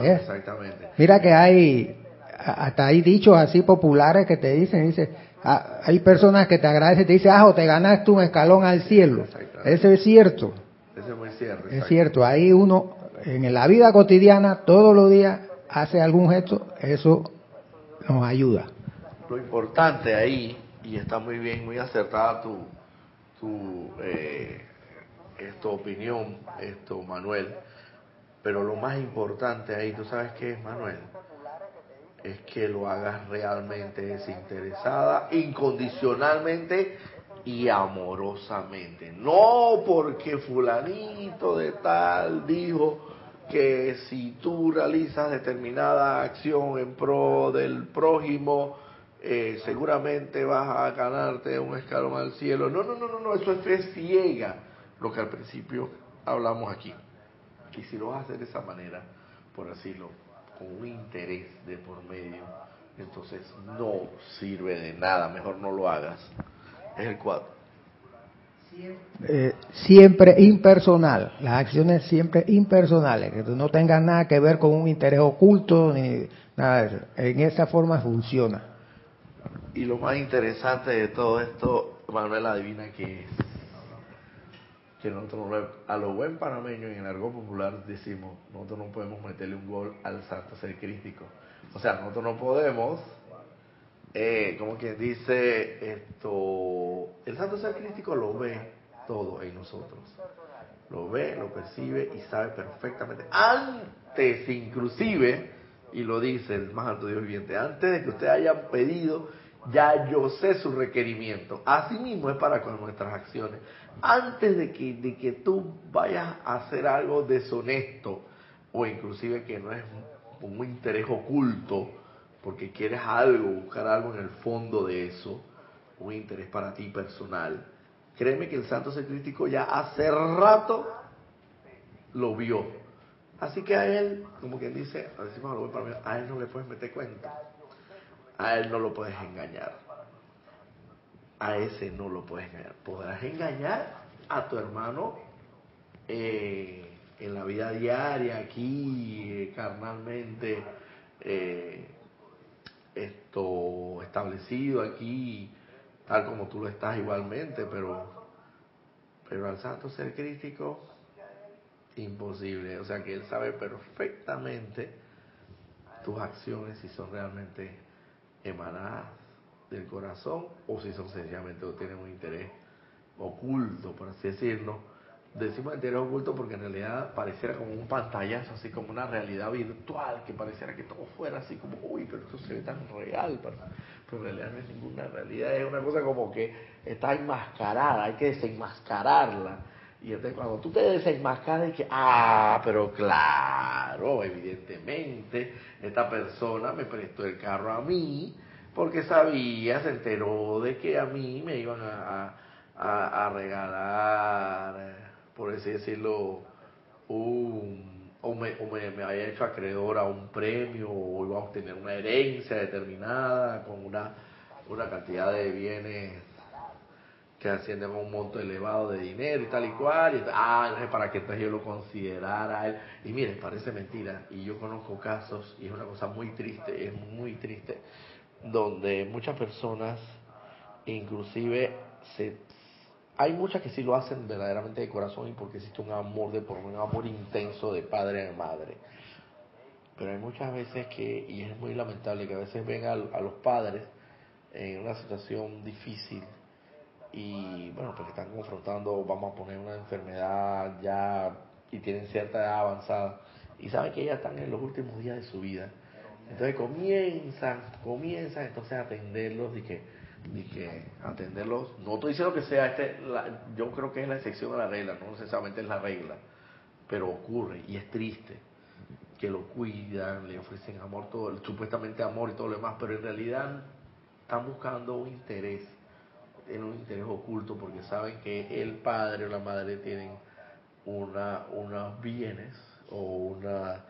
[SPEAKER 2] ¿eh? exactamente. Mira que hay, hasta hay dichos así populares que te dicen, dice, ah, hay personas que te agradecen, te dicen, ah, te ganaste un escalón al cielo. Eso es cierto. Eso es muy cierto. Es cierto, ahí uno en la vida cotidiana, todos los días, hace algún gesto, eso nos ayuda.
[SPEAKER 1] Lo importante ahí, y está muy bien, muy acertada tu, tu eh, esto, opinión, esto, Manuel, pero lo más importante ahí, ¿tú sabes qué es, Manuel? Es que lo hagas realmente desinteresada, incondicionalmente y amorosamente. No porque fulanito de tal dijo que si tú realizas determinada acción en pro del prójimo, eh, seguramente vas a ganarte un escalón al cielo. No, no, no, no, no, eso es fe ciega, lo que al principio hablamos aquí. Y si lo vas a hacer de esa manera, por decirlo, con un interés de por medio, entonces no sirve de nada, mejor no lo hagas. Es el 4.
[SPEAKER 2] Eh, siempre impersonal, las acciones siempre impersonales, que no tengan nada que ver con un interés oculto ni nada de eso. En esa forma funciona.
[SPEAKER 1] Y lo más interesante de todo esto, Manuel adivina que es que nosotros a lo buen panameño en el argot popular decimos, nosotros no podemos meterle un gol al santo ser crístico. O sea, nosotros no podemos, eh, como quien dice, esto, el santo ser crístico lo ve todo en nosotros. Lo ve, lo percibe y sabe perfectamente. Antes inclusive, y lo dice el más alto Dios viviente, antes de que ustedes hayan pedido, ya yo sé su requerimiento. Así mismo es para con nuestras acciones antes de que, de que tú vayas a hacer algo deshonesto o inclusive que no es un interés oculto, porque quieres algo, buscar algo en el fondo de eso, un interés para ti personal, créeme que el santo ser crítico ya hace rato lo vio. Así que a él, como quien dice, a, él no le puedes meter cuenta, a él no lo puedes engañar a ese no lo puedes engañar. Podrás engañar a tu hermano eh, en la vida diaria, aquí, eh, carnalmente, eh, esto establecido aquí, tal como tú lo estás igualmente, pero, pero al santo ser crítico, imposible. O sea que él sabe perfectamente tus acciones si son realmente emanadas del corazón o si son sencillamente o tienen un interés oculto, por así decirlo. Decimos interés oculto porque en realidad pareciera como un pantallazo, así como una realidad virtual, que pareciera que todo fuera así como, uy, pero eso se ve tan real, pero, en realidad no es ninguna realidad, es una cosa como que está enmascarada, hay que desenmascararla. Y entonces cuando tú te desenmascaras, y que, ah, pero claro, evidentemente, esta persona me prestó el carro a mí, porque sabía, se enteró de que a mí me iban a, a, regalar, por así decirlo, un, o, me, me, había hecho acreedor a un premio, o iba a obtener una herencia determinada con una, una cantidad de bienes que ascienden a un monto elevado de dinero y tal y cual, y ah, para que entonces yo lo considerara él. Y miren, parece mentira, y yo conozco casos, y es una cosa muy triste, es muy triste, donde muchas personas, inclusive, se, hay muchas que sí lo hacen verdaderamente de corazón y porque existe un amor de por un amor intenso de padre a madre. Pero hay muchas veces que, y es muy lamentable, que a veces ven a, los padres en una situación difícil y bueno, porque están confrontando, vamos a poner una enfermedad ya y tienen cierta edad avanzada y saben que ya están en los últimos días de su vida entonces comienzan, comienzan entonces a atenderlos y que, y que atenderlos, no estoy diciendo que sea este, yo creo que es la excepción a la regla, no necesariamente es la regla, pero ocurre y es triste que lo cuidan, le ofrecen amor, todo, supuestamente amor y todo lo demás, pero en realidad están buscando un interés, tienen un interés oculto porque saben que el padre o la madre tienen una, unos bienes o una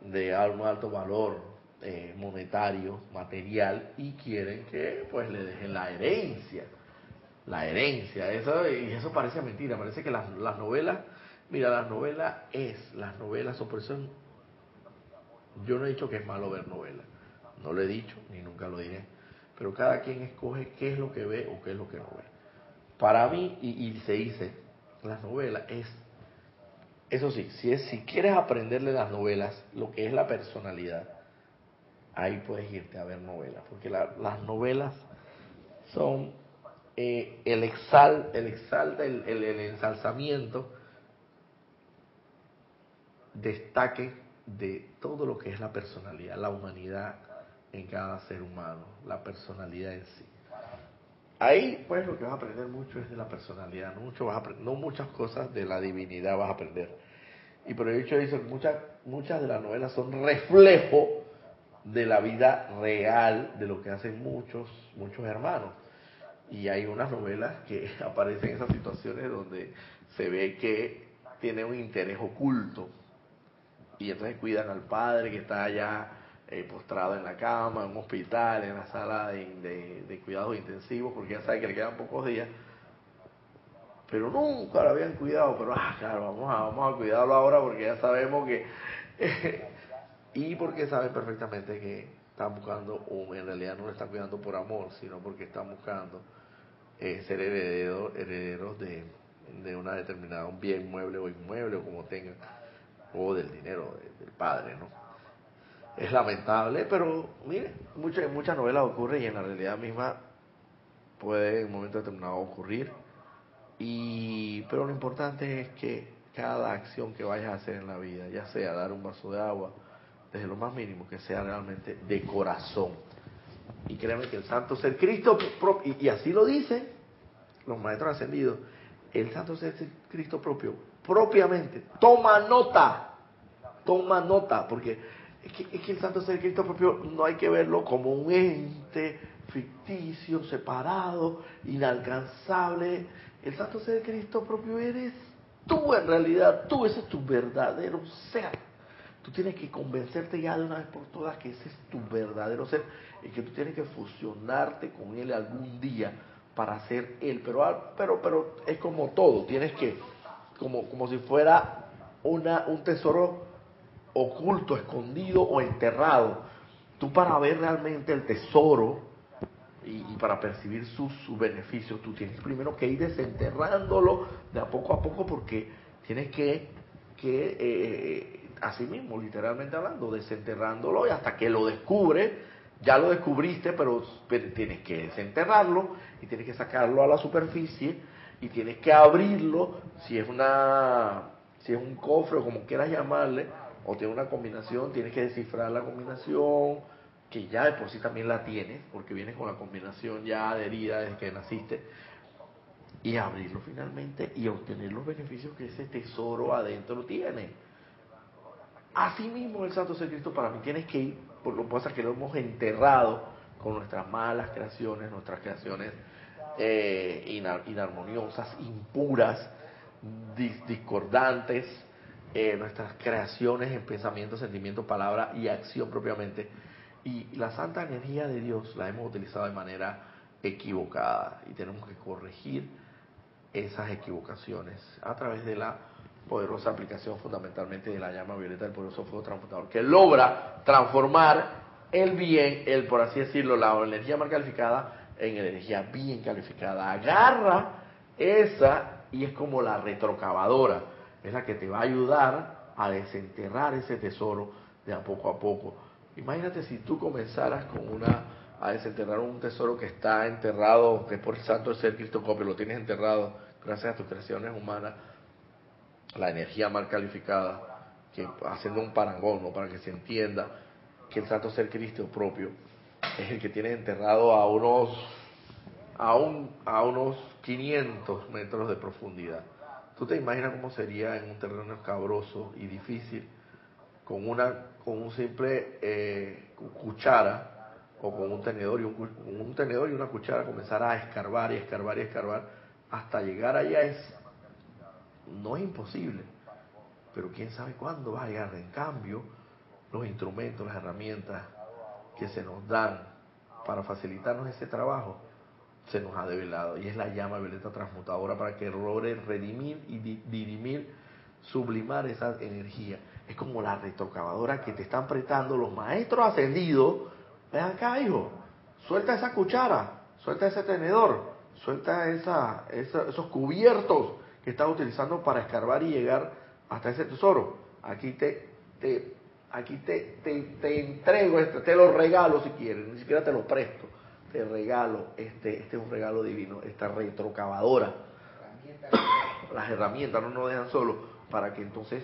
[SPEAKER 1] de un alto valor eh, monetario, material, y quieren que pues le dejen la herencia. La herencia, eso, y eso parece mentira, parece que las, las novelas, mira, las novelas es, las novelas son por eso, yo no he dicho que es malo ver novelas, no lo he dicho, ni nunca lo diré, pero cada quien escoge qué es lo que ve o qué es lo que no ve. Para mí, y, y se dice, las novelas es eso sí, si, es, si quieres aprenderle las novelas, lo que es la personalidad, ahí puedes irte a ver novelas, porque las novelas son eh, el, exal, el exalta, el, el, ensalzamiento, destaque de todo lo que es la personalidad, la humanidad en cada ser humano, la personalidad en sí. Ahí, pues, lo que vas a aprender mucho es de la personalidad, no, mucho vas a no muchas cosas de la divinidad vas a aprender. Y por el hecho eso, muchas, muchas de las novelas son reflejo de la vida real de lo que hacen muchos, muchos hermanos. Y hay unas novelas que aparecen en esas situaciones donde se ve que tiene un interés oculto. Y entonces cuidan al padre que está allá eh, postrado en la cama, en un hospital, en la sala de, de, cuidados intensivos, porque ya sabe que le quedan pocos días, pero nunca lo habían cuidado, pero ah, claro, vamos a, vamos a cuidarlo ahora porque ya sabemos que, y porque saben perfectamente que están buscando, o en realidad no lo están cuidando por amor, sino porque están buscando eh, ser herederos, herederos de, de una determinada, un bien mueble o inmueble, o como tengan, o del dinero del padre, ¿no? Es lamentable, pero mire, muchas, muchas novelas ocurren y en la realidad misma puede en un momento determinado ocurrir. Y, pero lo importante es que cada acción que vayas a hacer en la vida, ya sea dar un vaso de agua, desde lo más mínimo, que sea realmente de corazón. Y créeme que el santo ser Cristo, y, así lo dicen los maestros ascendidos, el santo ser Cristo propio, propiamente, toma nota, toma nota, porque es que, es que el santo ser Cristo propio no hay que verlo como un ente ficticio, separado, inalcanzable. El santo ser Cristo propio eres tú en realidad, tú, ese es tu verdadero ser. Tú tienes que convencerte ya de una vez por todas que ese es tu verdadero ser y que tú tienes que fusionarte con él algún día para ser él. Pero, pero, pero es como todo, tienes que, como, como si fuera una, un tesoro oculto, escondido o enterrado. Tú para ver realmente el tesoro y, para percibir sus, beneficios, tú tienes primero que ir desenterrándolo de a poco a poco porque tienes que, que eh, así mismo, literalmente hablando, desenterrándolo y hasta que lo descubre, ya lo descubriste, pero, tienes que desenterrarlo y tienes que sacarlo a la superficie y tienes que abrirlo, si es una si es un cofre o como quieras llamarle, o tiene una combinación, tienes que descifrar la combinación, que ya de por sí también la tienes, porque vienes con la combinación ya adherida desde que naciste, y abrirlo finalmente y obtener los beneficios que ese tesoro adentro tiene. Así mismo el Santo Ser Cristo para mí tienes que ir, por lo que que lo hemos enterrado con nuestras malas creaciones, nuestras creaciones eh, inarmoniosas, impuras, discordantes, eh, nuestras creaciones en pensamiento, sentimiento, palabra y acción propiamente. Y la santa energía de Dios la hemos utilizado de manera equivocada y tenemos que corregir esas equivocaciones a través de la poderosa aplicación fundamentalmente de la llama violeta del poderoso fuego transmutador, que logra transformar el bien, el por así decirlo, la energía mal calificada en energía bien calificada. Agarra esa y es como la retrocavadora es la que te va a ayudar a desenterrar ese tesoro de a poco a poco. Imagínate si tú comenzaras con una a desenterrar un tesoro que está enterrado, que por el santo ser Cristo copio, lo tienes enterrado gracias a tus creaciones humanas, la energía mal calificada, que haciendo un parangón, ¿no? para que se entienda que el santo ser Cristo propio es el que tiene enterrado a unos a, un, a unos 500 metros de profundidad. ¿Tú te imaginas cómo sería en un terreno escabroso y difícil con una con un simple eh, cuchara o con un tenedor y un, un tenedor y una cuchara comenzar a escarbar y escarbar y escarbar hasta llegar allá es no es imposible, pero quién sabe cuándo va a llegar. En cambio, los instrumentos, las herramientas que se nos dan para facilitarnos ese trabajo se nos ha develado y es la llama violeta transmutadora para que logre redimir y dirimir, sublimar esa energía. Es como la retrocavadora que te están apretando los maestros ascendidos. Ven acá, hijo, suelta esa cuchara, suelta ese tenedor, suelta esa, esos cubiertos que estás utilizando para escarbar y llegar hasta ese tesoro. Aquí te, te aquí te, te, te entrego, este, te lo regalo si quieres, ni siquiera te lo presto te regalo, este, este es un regalo divino, esta retrocavadora. Las herramientas no nos dejan solo para que entonces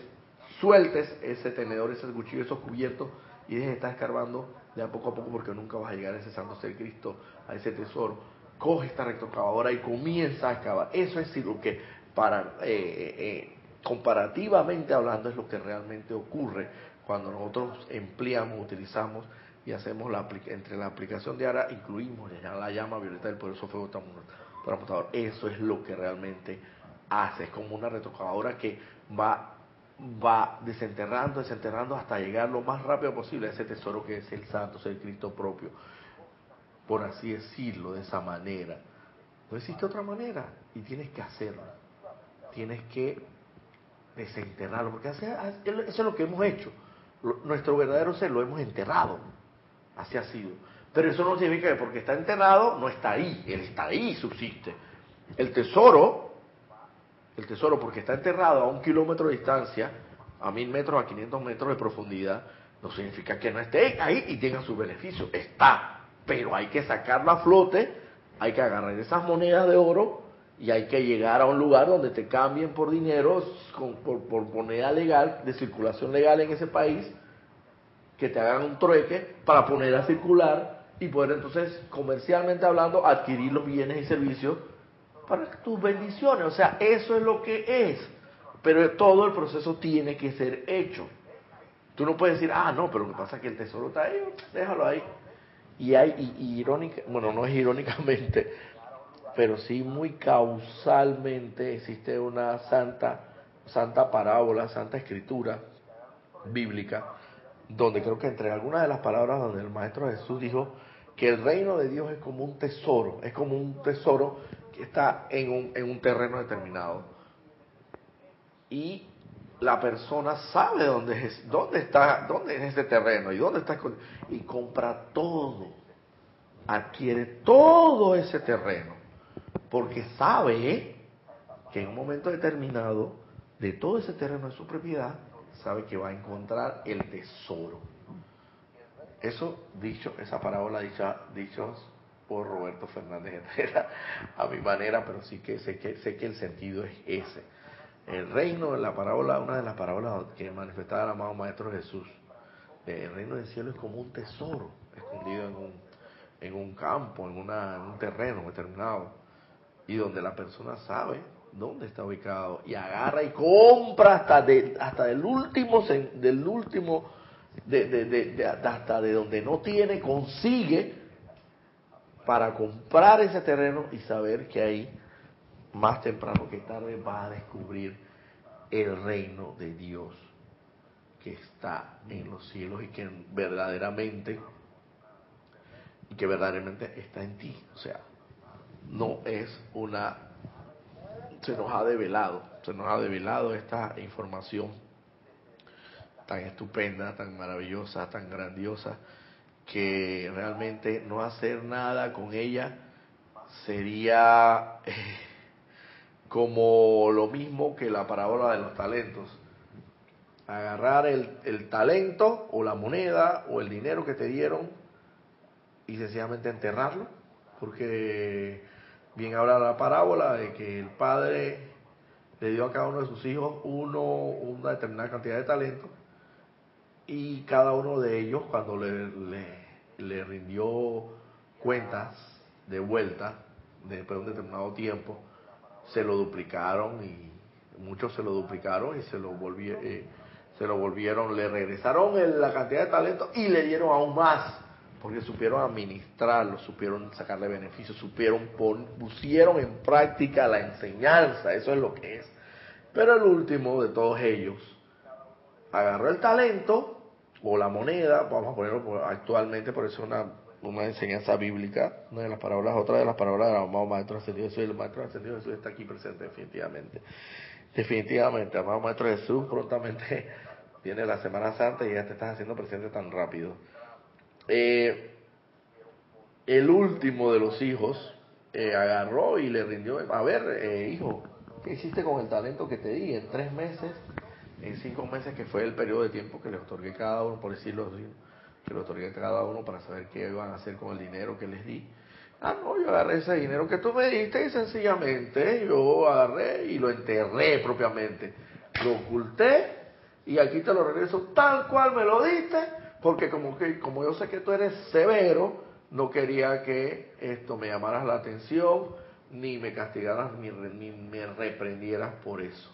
[SPEAKER 1] sueltes ese tenedor, ese cuchillo, esos cubiertos y dejes de estar escarbando de a poco a poco porque nunca vas a llegar a ese santo ser Cristo, a ese tesoro. Coge esta retrocavadora y comienza a excavar. Eso es lo que para eh, eh, eh, comparativamente hablando es lo que realmente ocurre cuando nosotros empleamos, utilizamos y hacemos la entre la aplicación de ARA incluimos la llama violeta del poderoso fuego transmutador. Eso es lo que realmente hace, es como una retrocavadora que va va desenterrando, desenterrando hasta llegar lo más rápido posible a ese tesoro que es el santo, es el Cristo propio, por así decirlo, de esa manera. No existe otra manera y tienes que hacerlo. Tienes que desenterrarlo, porque eso es lo que hemos hecho. Nuestro verdadero ser lo hemos enterrado. Así ha sido. Pero eso no significa que porque está enterrado no está ahí. Él está ahí, subsiste. El tesoro, el tesoro porque está enterrado a un kilómetro de distancia, a mil metros, a 500 metros de profundidad, no significa que no esté ahí y tenga su beneficio. Está, pero hay que sacarlo a flote, hay que agarrar esas monedas de oro y hay que llegar a un lugar donde te cambien por dinero, por, por, moneda legal, de circulación legal en ese país, que te hagan un trueque para poner a circular y poder entonces, comercialmente hablando, adquirir los bienes y servicios para tus bendiciones. O sea, eso es lo que es. Pero todo el proceso tiene que ser hecho. Tú no puedes decir, ah, no, pero lo que pasa es que el tesoro está ahí, déjalo ahí. Y hay, y, irónica, bueno, no es irónicamente, pero sí muy causalmente existe una santa, santa parábola, santa escritura bíblica, donde creo que entre algunas de las palabras donde el Maestro Jesús dijo que el reino de Dios es como un tesoro, es como un tesoro que está en un, en un terreno determinado. Y la persona sabe dónde es, dónde está, dónde es ese terreno y dónde está y compra todo, adquiere todo ese terreno porque sabe que en un momento determinado de todo ese terreno de su propiedad, sabe que va a encontrar el tesoro. Eso dicho, esa parábola dicha, dichos por Roberto Fernández Herrera a mi manera, pero sí que sé que sé que el sentido es ese. El reino, la parábola, una de las parábolas que manifestaba el amado Maestro Jesús, el reino del cielo es como un tesoro escondido en un, en un campo, en, una, en un terreno determinado y donde la persona sabe dónde está ubicado y agarra y compra hasta de hasta del último del último de, de, hasta de donde no tiene consigue para comprar ese terreno y saber que ahí más temprano que tarde va a descubrir el reino de Dios que está en los cielos y que verdaderamente y que verdaderamente está en ti, o sea, no es una... Se nos ha develado, se nos ha develado esta información tan estupenda, tan maravillosa, tan grandiosa, que realmente no hacer nada con ella sería eh, como lo mismo que la parábola de los talentos. Agarrar el, el, talento o la moneda o el dinero que te dieron y sencillamente enterrarlo, porque Bien habla la parábola de que el padre le dio a cada uno de sus hijos uno una determinada cantidad de talento y cada uno de ellos cuando le, le, rindió cuentas de vuelta después de un determinado tiempo se lo duplicaron y muchos se lo duplicaron y se lo volvieron eh, se lo volvieron le regresaron la cantidad de talento y le dieron aún más porque supieron administrarlo, supieron sacarle beneficios, supieron pusieron en práctica la enseñanza, eso es lo que es. Pero el último de todos ellos agarró el talento o la moneda, vamos a ponerlo actualmente, por eso una, una enseñanza bíblica, una de las palabras, otra de las palabras del amado Maestro Ascendido Jesús, el Maestro Ascendido Jesús está aquí presente definitivamente. Definitivamente, amado Maestro Jesús, prontamente viene la Semana Santa y ya te estás haciendo presente tan rápido. Eh, el último de los hijos eh, agarró y le rindió, a ver, eh, hijo, ¿qué hiciste con el talento que te di en tres meses, en cinco meses, que fue el periodo de tiempo que le otorgué cada uno, por decirlo así, que le otorgué a cada uno para saber qué iban a hacer con el dinero que les di? Ah, no, yo agarré ese dinero que tú me diste y sencillamente yo agarré y lo enterré propiamente. Lo oculté y aquí te lo regreso tal cual me lo diste porque como que como yo sé que tú eres severo, no quería que esto me llamaras la atención, ni me castigaras, ni, ni me reprendieras por eso.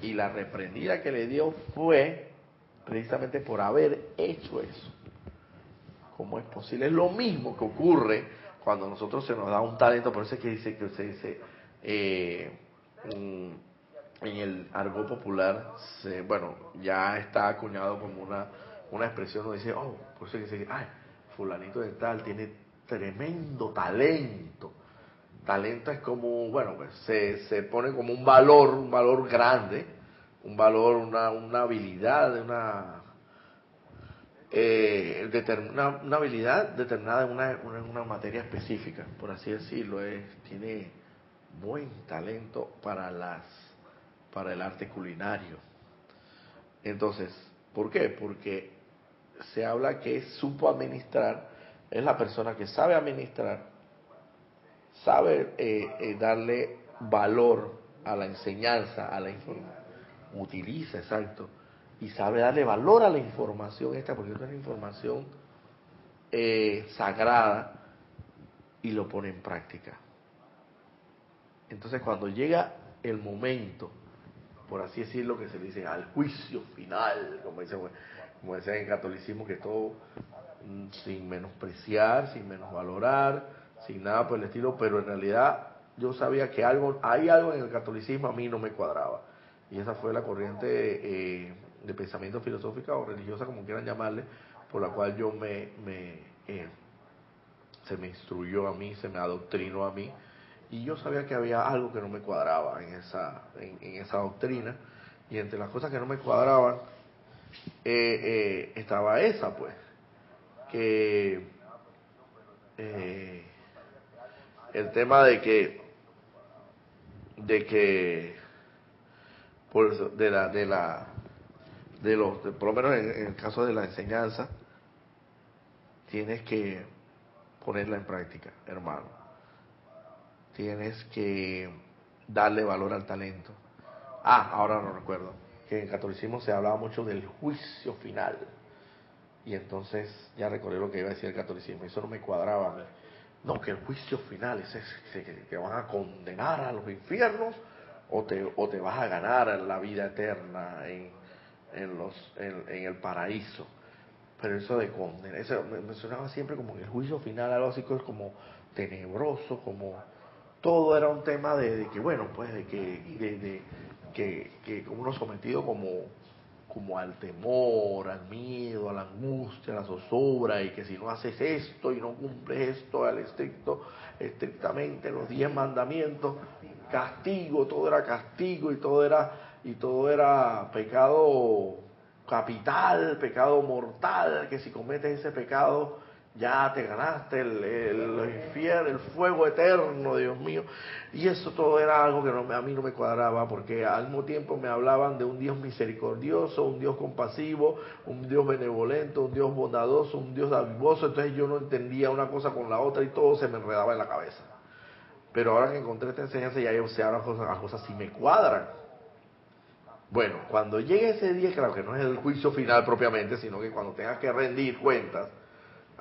[SPEAKER 1] Y la reprendida que le dio fue precisamente por haber hecho eso. ¿Cómo es posible? Es lo mismo que ocurre cuando nosotros se nos da un talento, por eso es que dice que se dice, eh, en el argot popular, se, bueno, ya está acuñado como una, una expresión donde dice, oh, por eso dice, ay, fulanito de tal tiene tremendo talento. Talento es como, bueno, pues se, se pone como un valor, un valor grande, un valor, una, una habilidad, una, eh, una, una, habilidad determinada en una, en una materia específica, por así decirlo, es, tiene buen talento para las para el arte culinario. Entonces, ¿por qué? Porque se habla que supo administrar, es la persona que sabe administrar, sabe eh, eh, darle valor a la enseñanza, a la información, utiliza, exacto, y sabe darle valor a la información esta, porque es una información eh, sagrada, y lo pone en práctica. Entonces cuando llega el momento, por así decirlo, que se dice al juicio final, como dicen, como dicen en catolicismo, que todo mm, sin menospreciar, sin menosvalorar, sin nada por el estilo, pero en realidad yo sabía que algo, hay algo en el catolicismo a mí no me cuadraba. Y esa fue la corriente eh, de pensamiento filosófica o religiosa, como quieran llamarle, por la cual yo me, me eh, se me instruyó a mí, se me adoctrinó a mí y yo sabía que había algo que no me cuadraba en esa, en, esa doctrina, y entre las cosas que no me cuadraban eh, eh, estaba esa, pues, que eh, el tema de que, de que, por de la, de la, de los, por lo menos en el caso de la enseñanza, tienes que ponerla en práctica, hermano tienes que darle valor al talento. Ah, ahora no recuerdo, que en catolicismo se hablaba mucho del juicio final. Y entonces ya recordé lo que iba a decir el catolicismo, eso no me cuadraba. No, que el juicio final es que te van a condenar a los infiernos o te, o te vas a ganar la vida eterna en, en, los, en, el paraíso. Pero eso de condenar, eso me, sonaba siempre como que el juicio final, algo así como tenebroso, como todo era un tema de, que, bueno, pues de que, de, que, que uno sometido como, como al temor, al miedo, a la angustia, a la zozobra, y que si no haces esto y no cumples esto al estricto, estrictamente los diez mandamientos, castigo, todo era castigo y todo era, y todo era pecado capital, pecado mortal, que si cometes ese pecado, ya te ganaste el, el, infierno, el fuego eterno, Dios mío. Y eso todo era algo que no, a mí no me cuadraba, porque al mismo tiempo me hablaban de un Dios misericordioso, un Dios compasivo, un Dios benevolente, un Dios bondadoso, un Dios dadivoso. Entonces yo no entendía una cosa con la otra y todo se me enredaba en la cabeza. Pero ahora que encontré esta enseñanza, ya yo sé ahora cosas, las cosas sí me cuadran. Bueno, cuando llegue ese día, claro que no es el juicio final propiamente, sino que cuando tengas que rendir cuentas,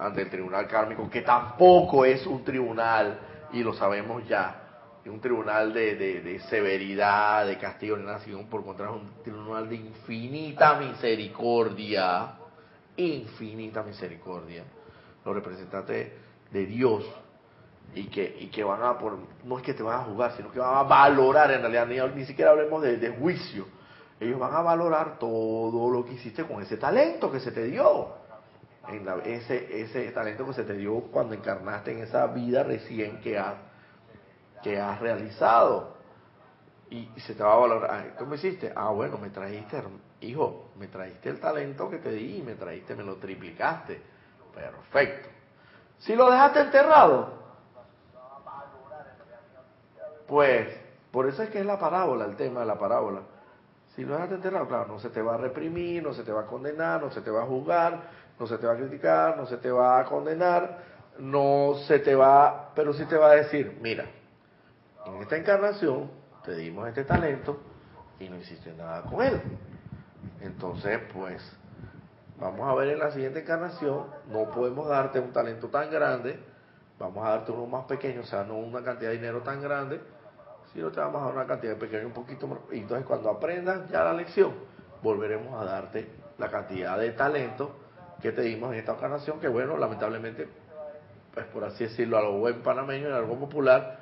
[SPEAKER 1] ante el tribunal kármico, que tampoco es un tribunal, y lo sabemos ya, un tribunal de, severidad, de castigo, sino por contrario, un tribunal de infinita misericordia, infinita misericordia. Los representantes de Dios y que, y que van a, por, no es que te van a juzgar, sino que van a valorar en realidad, ni, ni siquiera hablemos de, de juicio, ellos van a valorar todo lo que hiciste con ese talento que se te dio en ese, ese talento que se te dio cuando encarnaste en esa vida recién que has, que has realizado. Y, se te va a valorar, ¿cómo hiciste? Ah, bueno, me trajiste, hijo, me trajiste el talento que te di y me trajiste, me lo triplicaste. Perfecto. Si lo dejaste enterrado, pues, por eso es que es la parábola, el tema de la parábola. Si lo dejaste enterrado, claro, no se te va a reprimir, no se te va a condenar, no se te va a juzgar, no se te va a criticar, no se te va a condenar, no se te va, pero sí te va a decir, mira, en esta encarnación te dimos este talento y no hiciste nada con él. Entonces, pues, vamos a ver en la siguiente encarnación, no podemos darte un talento tan grande, vamos a darte uno más pequeño, o sea, no una cantidad de dinero tan grande, sino te vamos a dar una cantidad pequeña un poquito más. Y entonces cuando aprendas ya la lección, volveremos a darte la cantidad de talento que te dimos en esta ocasión, que bueno, lamentablemente, pues por así decirlo, a lo buen panameño, en algo popular,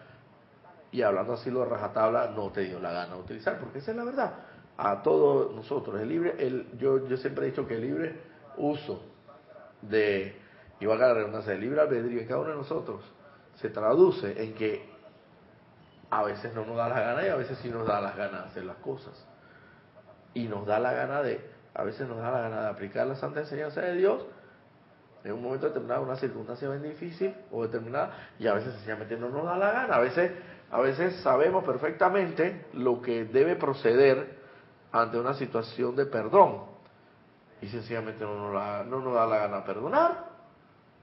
[SPEAKER 1] y hablando así lo rajatabla, no te dio la gana de utilizar, porque esa es la verdad. A todos nosotros, el libre, el, yo, yo siempre he dicho que el libre uso de, y valga la redundancia, el libre albedrío en cada uno de nosotros se traduce en que a veces no nos da la gana y a veces sí nos da las ganas de hacer las cosas. Y nos da la gana de, a veces nos da la gana de aplicar la santa enseñanza de Dios en un momento determinado, una circunstancia bien difícil o determinada, y a veces sencillamente no nos da la gana. A veces, a veces sabemos perfectamente lo que debe proceder ante una situación de perdón, y sencillamente no nos, no nos da la gana perdonar.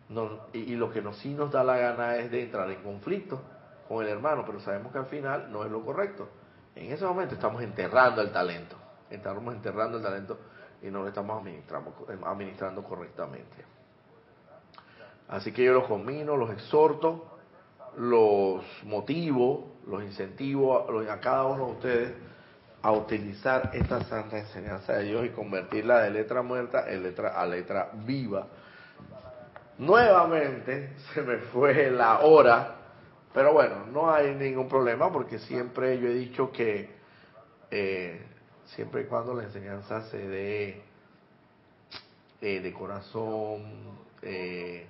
[SPEAKER 1] No, y, y, lo que nos, sí nos da la gana es de entrar en conflicto con el hermano, pero sabemos que al final no es lo correcto. En ese momento estamos enterrando el talento, estamos enterrando el talento y no lo estamos administrando, administrando correctamente. Así que yo los combino, los exhorto, los motivo, los incentivo a cada uno de ustedes a utilizar esta santa enseñanza de Dios y convertirla de letra muerta en letra a letra viva. Nuevamente se me fue la hora, pero bueno, no hay ningún problema porque siempre yo he dicho que eh, siempre y cuando la enseñanza se dé eh, de corazón, eh,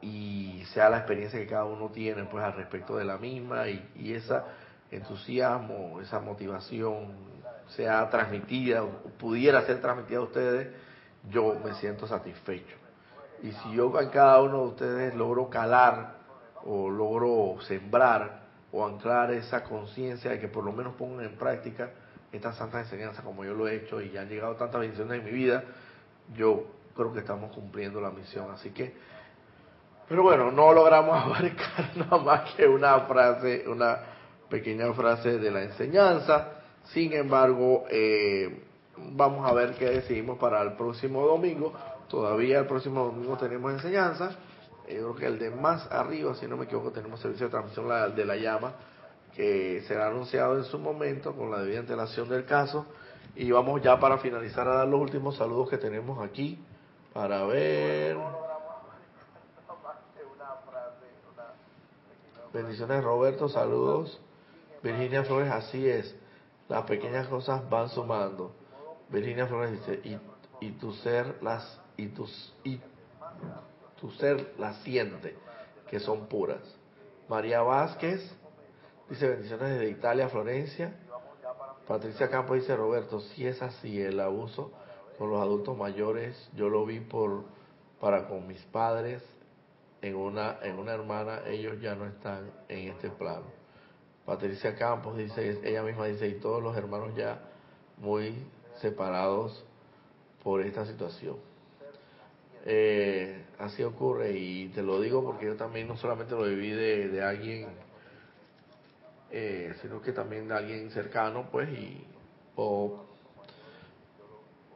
[SPEAKER 1] y sea la experiencia que cada uno tiene pues al respecto de la misma y, y ese entusiasmo, esa motivación sea transmitida, pudiera ser transmitida a ustedes, yo me siento satisfecho. Y si yo en cada uno de ustedes logro calar o logro sembrar o anclar esa conciencia de que por lo menos pongan en práctica esta santa enseñanza como yo lo he hecho y ya han llegado tantas bendiciones en mi vida, yo creo que estamos cumpliendo la misión. Así que pero bueno, no logramos abarcar nada más que una frase, una pequeña frase de la enseñanza. Sin embargo, eh, vamos a ver qué decidimos para el próximo domingo. Todavía el próximo domingo tenemos enseñanza. Yo creo que el de más arriba, si no me equivoco, tenemos servicio de transmisión de la llama, que será anunciado en su momento con la debida antelación del caso. Y vamos ya para finalizar a dar los últimos saludos que tenemos aquí para ver. Bendiciones Roberto, saludos. Virginia Flores, así es. Las pequeñas cosas van sumando. Virginia Flores dice, y, y tu ser las y tus y tu ser las siente, que son puras. María Vázquez dice bendiciones desde Italia, Florencia. Patricia Campos dice Roberto, si es así el abuso con los adultos mayores, yo lo vi por para con mis padres en una, en una hermana, ellos ya no están en este plano. Patricia Campos dice, ella misma dice, y todos los hermanos ya muy separados por esta situación. Eh, así ocurre y te lo digo porque yo también no solamente lo viví de, de alguien, eh, sino que también alguien cercano, pues, y o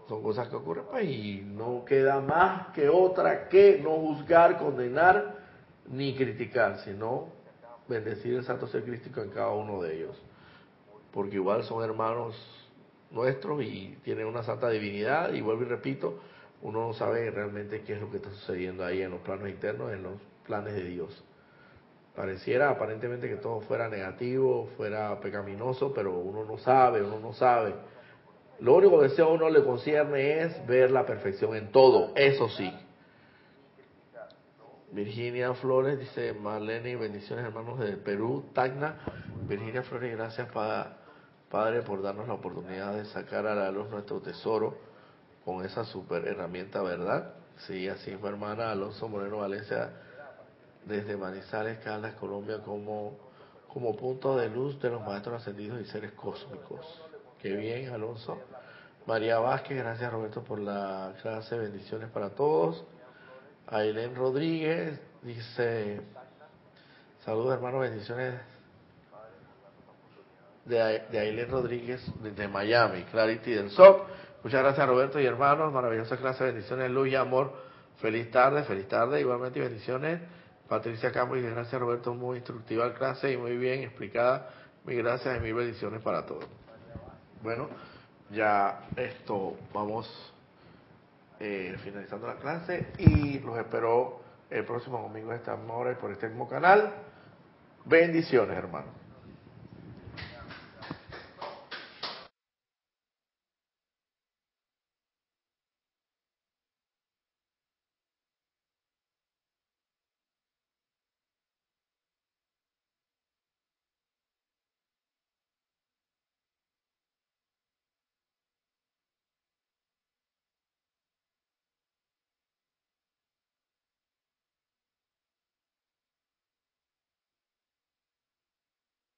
[SPEAKER 1] son cosas que ocurren pues, y no queda más que otra que no juzgar, condenar ni criticar, sino bendecir el santo ser crístico en cada uno de ellos. Porque igual son hermanos nuestros y tienen una santa divinidad y vuelvo y repito, uno no sabe realmente qué es lo que está sucediendo ahí en los planos internos, en los planes de Dios. Pareciera aparentemente que todo fuera negativo, fuera pecaminoso, pero uno no sabe, uno no sabe lo único que a uno le concierne es ver la perfección en todo, eso sí. Virginia Flores dice, Marlene, bendiciones hermanos de Perú, Tacna. Virginia Flores, gracias Padre por darnos la oportunidad de sacar a la luz nuestro tesoro con esa super herramienta, ¿verdad? Sí, así fue hermana Alonso Moreno Valencia, desde Manizales, Caldas, Colombia, como, como punto de luz de los maestros ascendidos y seres cósmicos. Qué bien, Alonso. María Vázquez, gracias Roberto por la clase, bendiciones para todos. Ailén Rodríguez dice, saludos hermanos, bendiciones de, de Ailén Rodríguez de Miami, Clarity del SOP. Muchas gracias Roberto y hermanos, maravillosa clase, bendiciones, luz y amor. Feliz tarde, feliz tarde, igualmente bendiciones. Patricia Campos y gracias Roberto, muy instructiva la clase y muy bien explicada. Mil gracias y mil bendiciones para todos. Bueno, ya esto vamos eh, finalizando la clase y los espero el próximo domingo a esta hora y por este mismo canal. Bendiciones, hermano.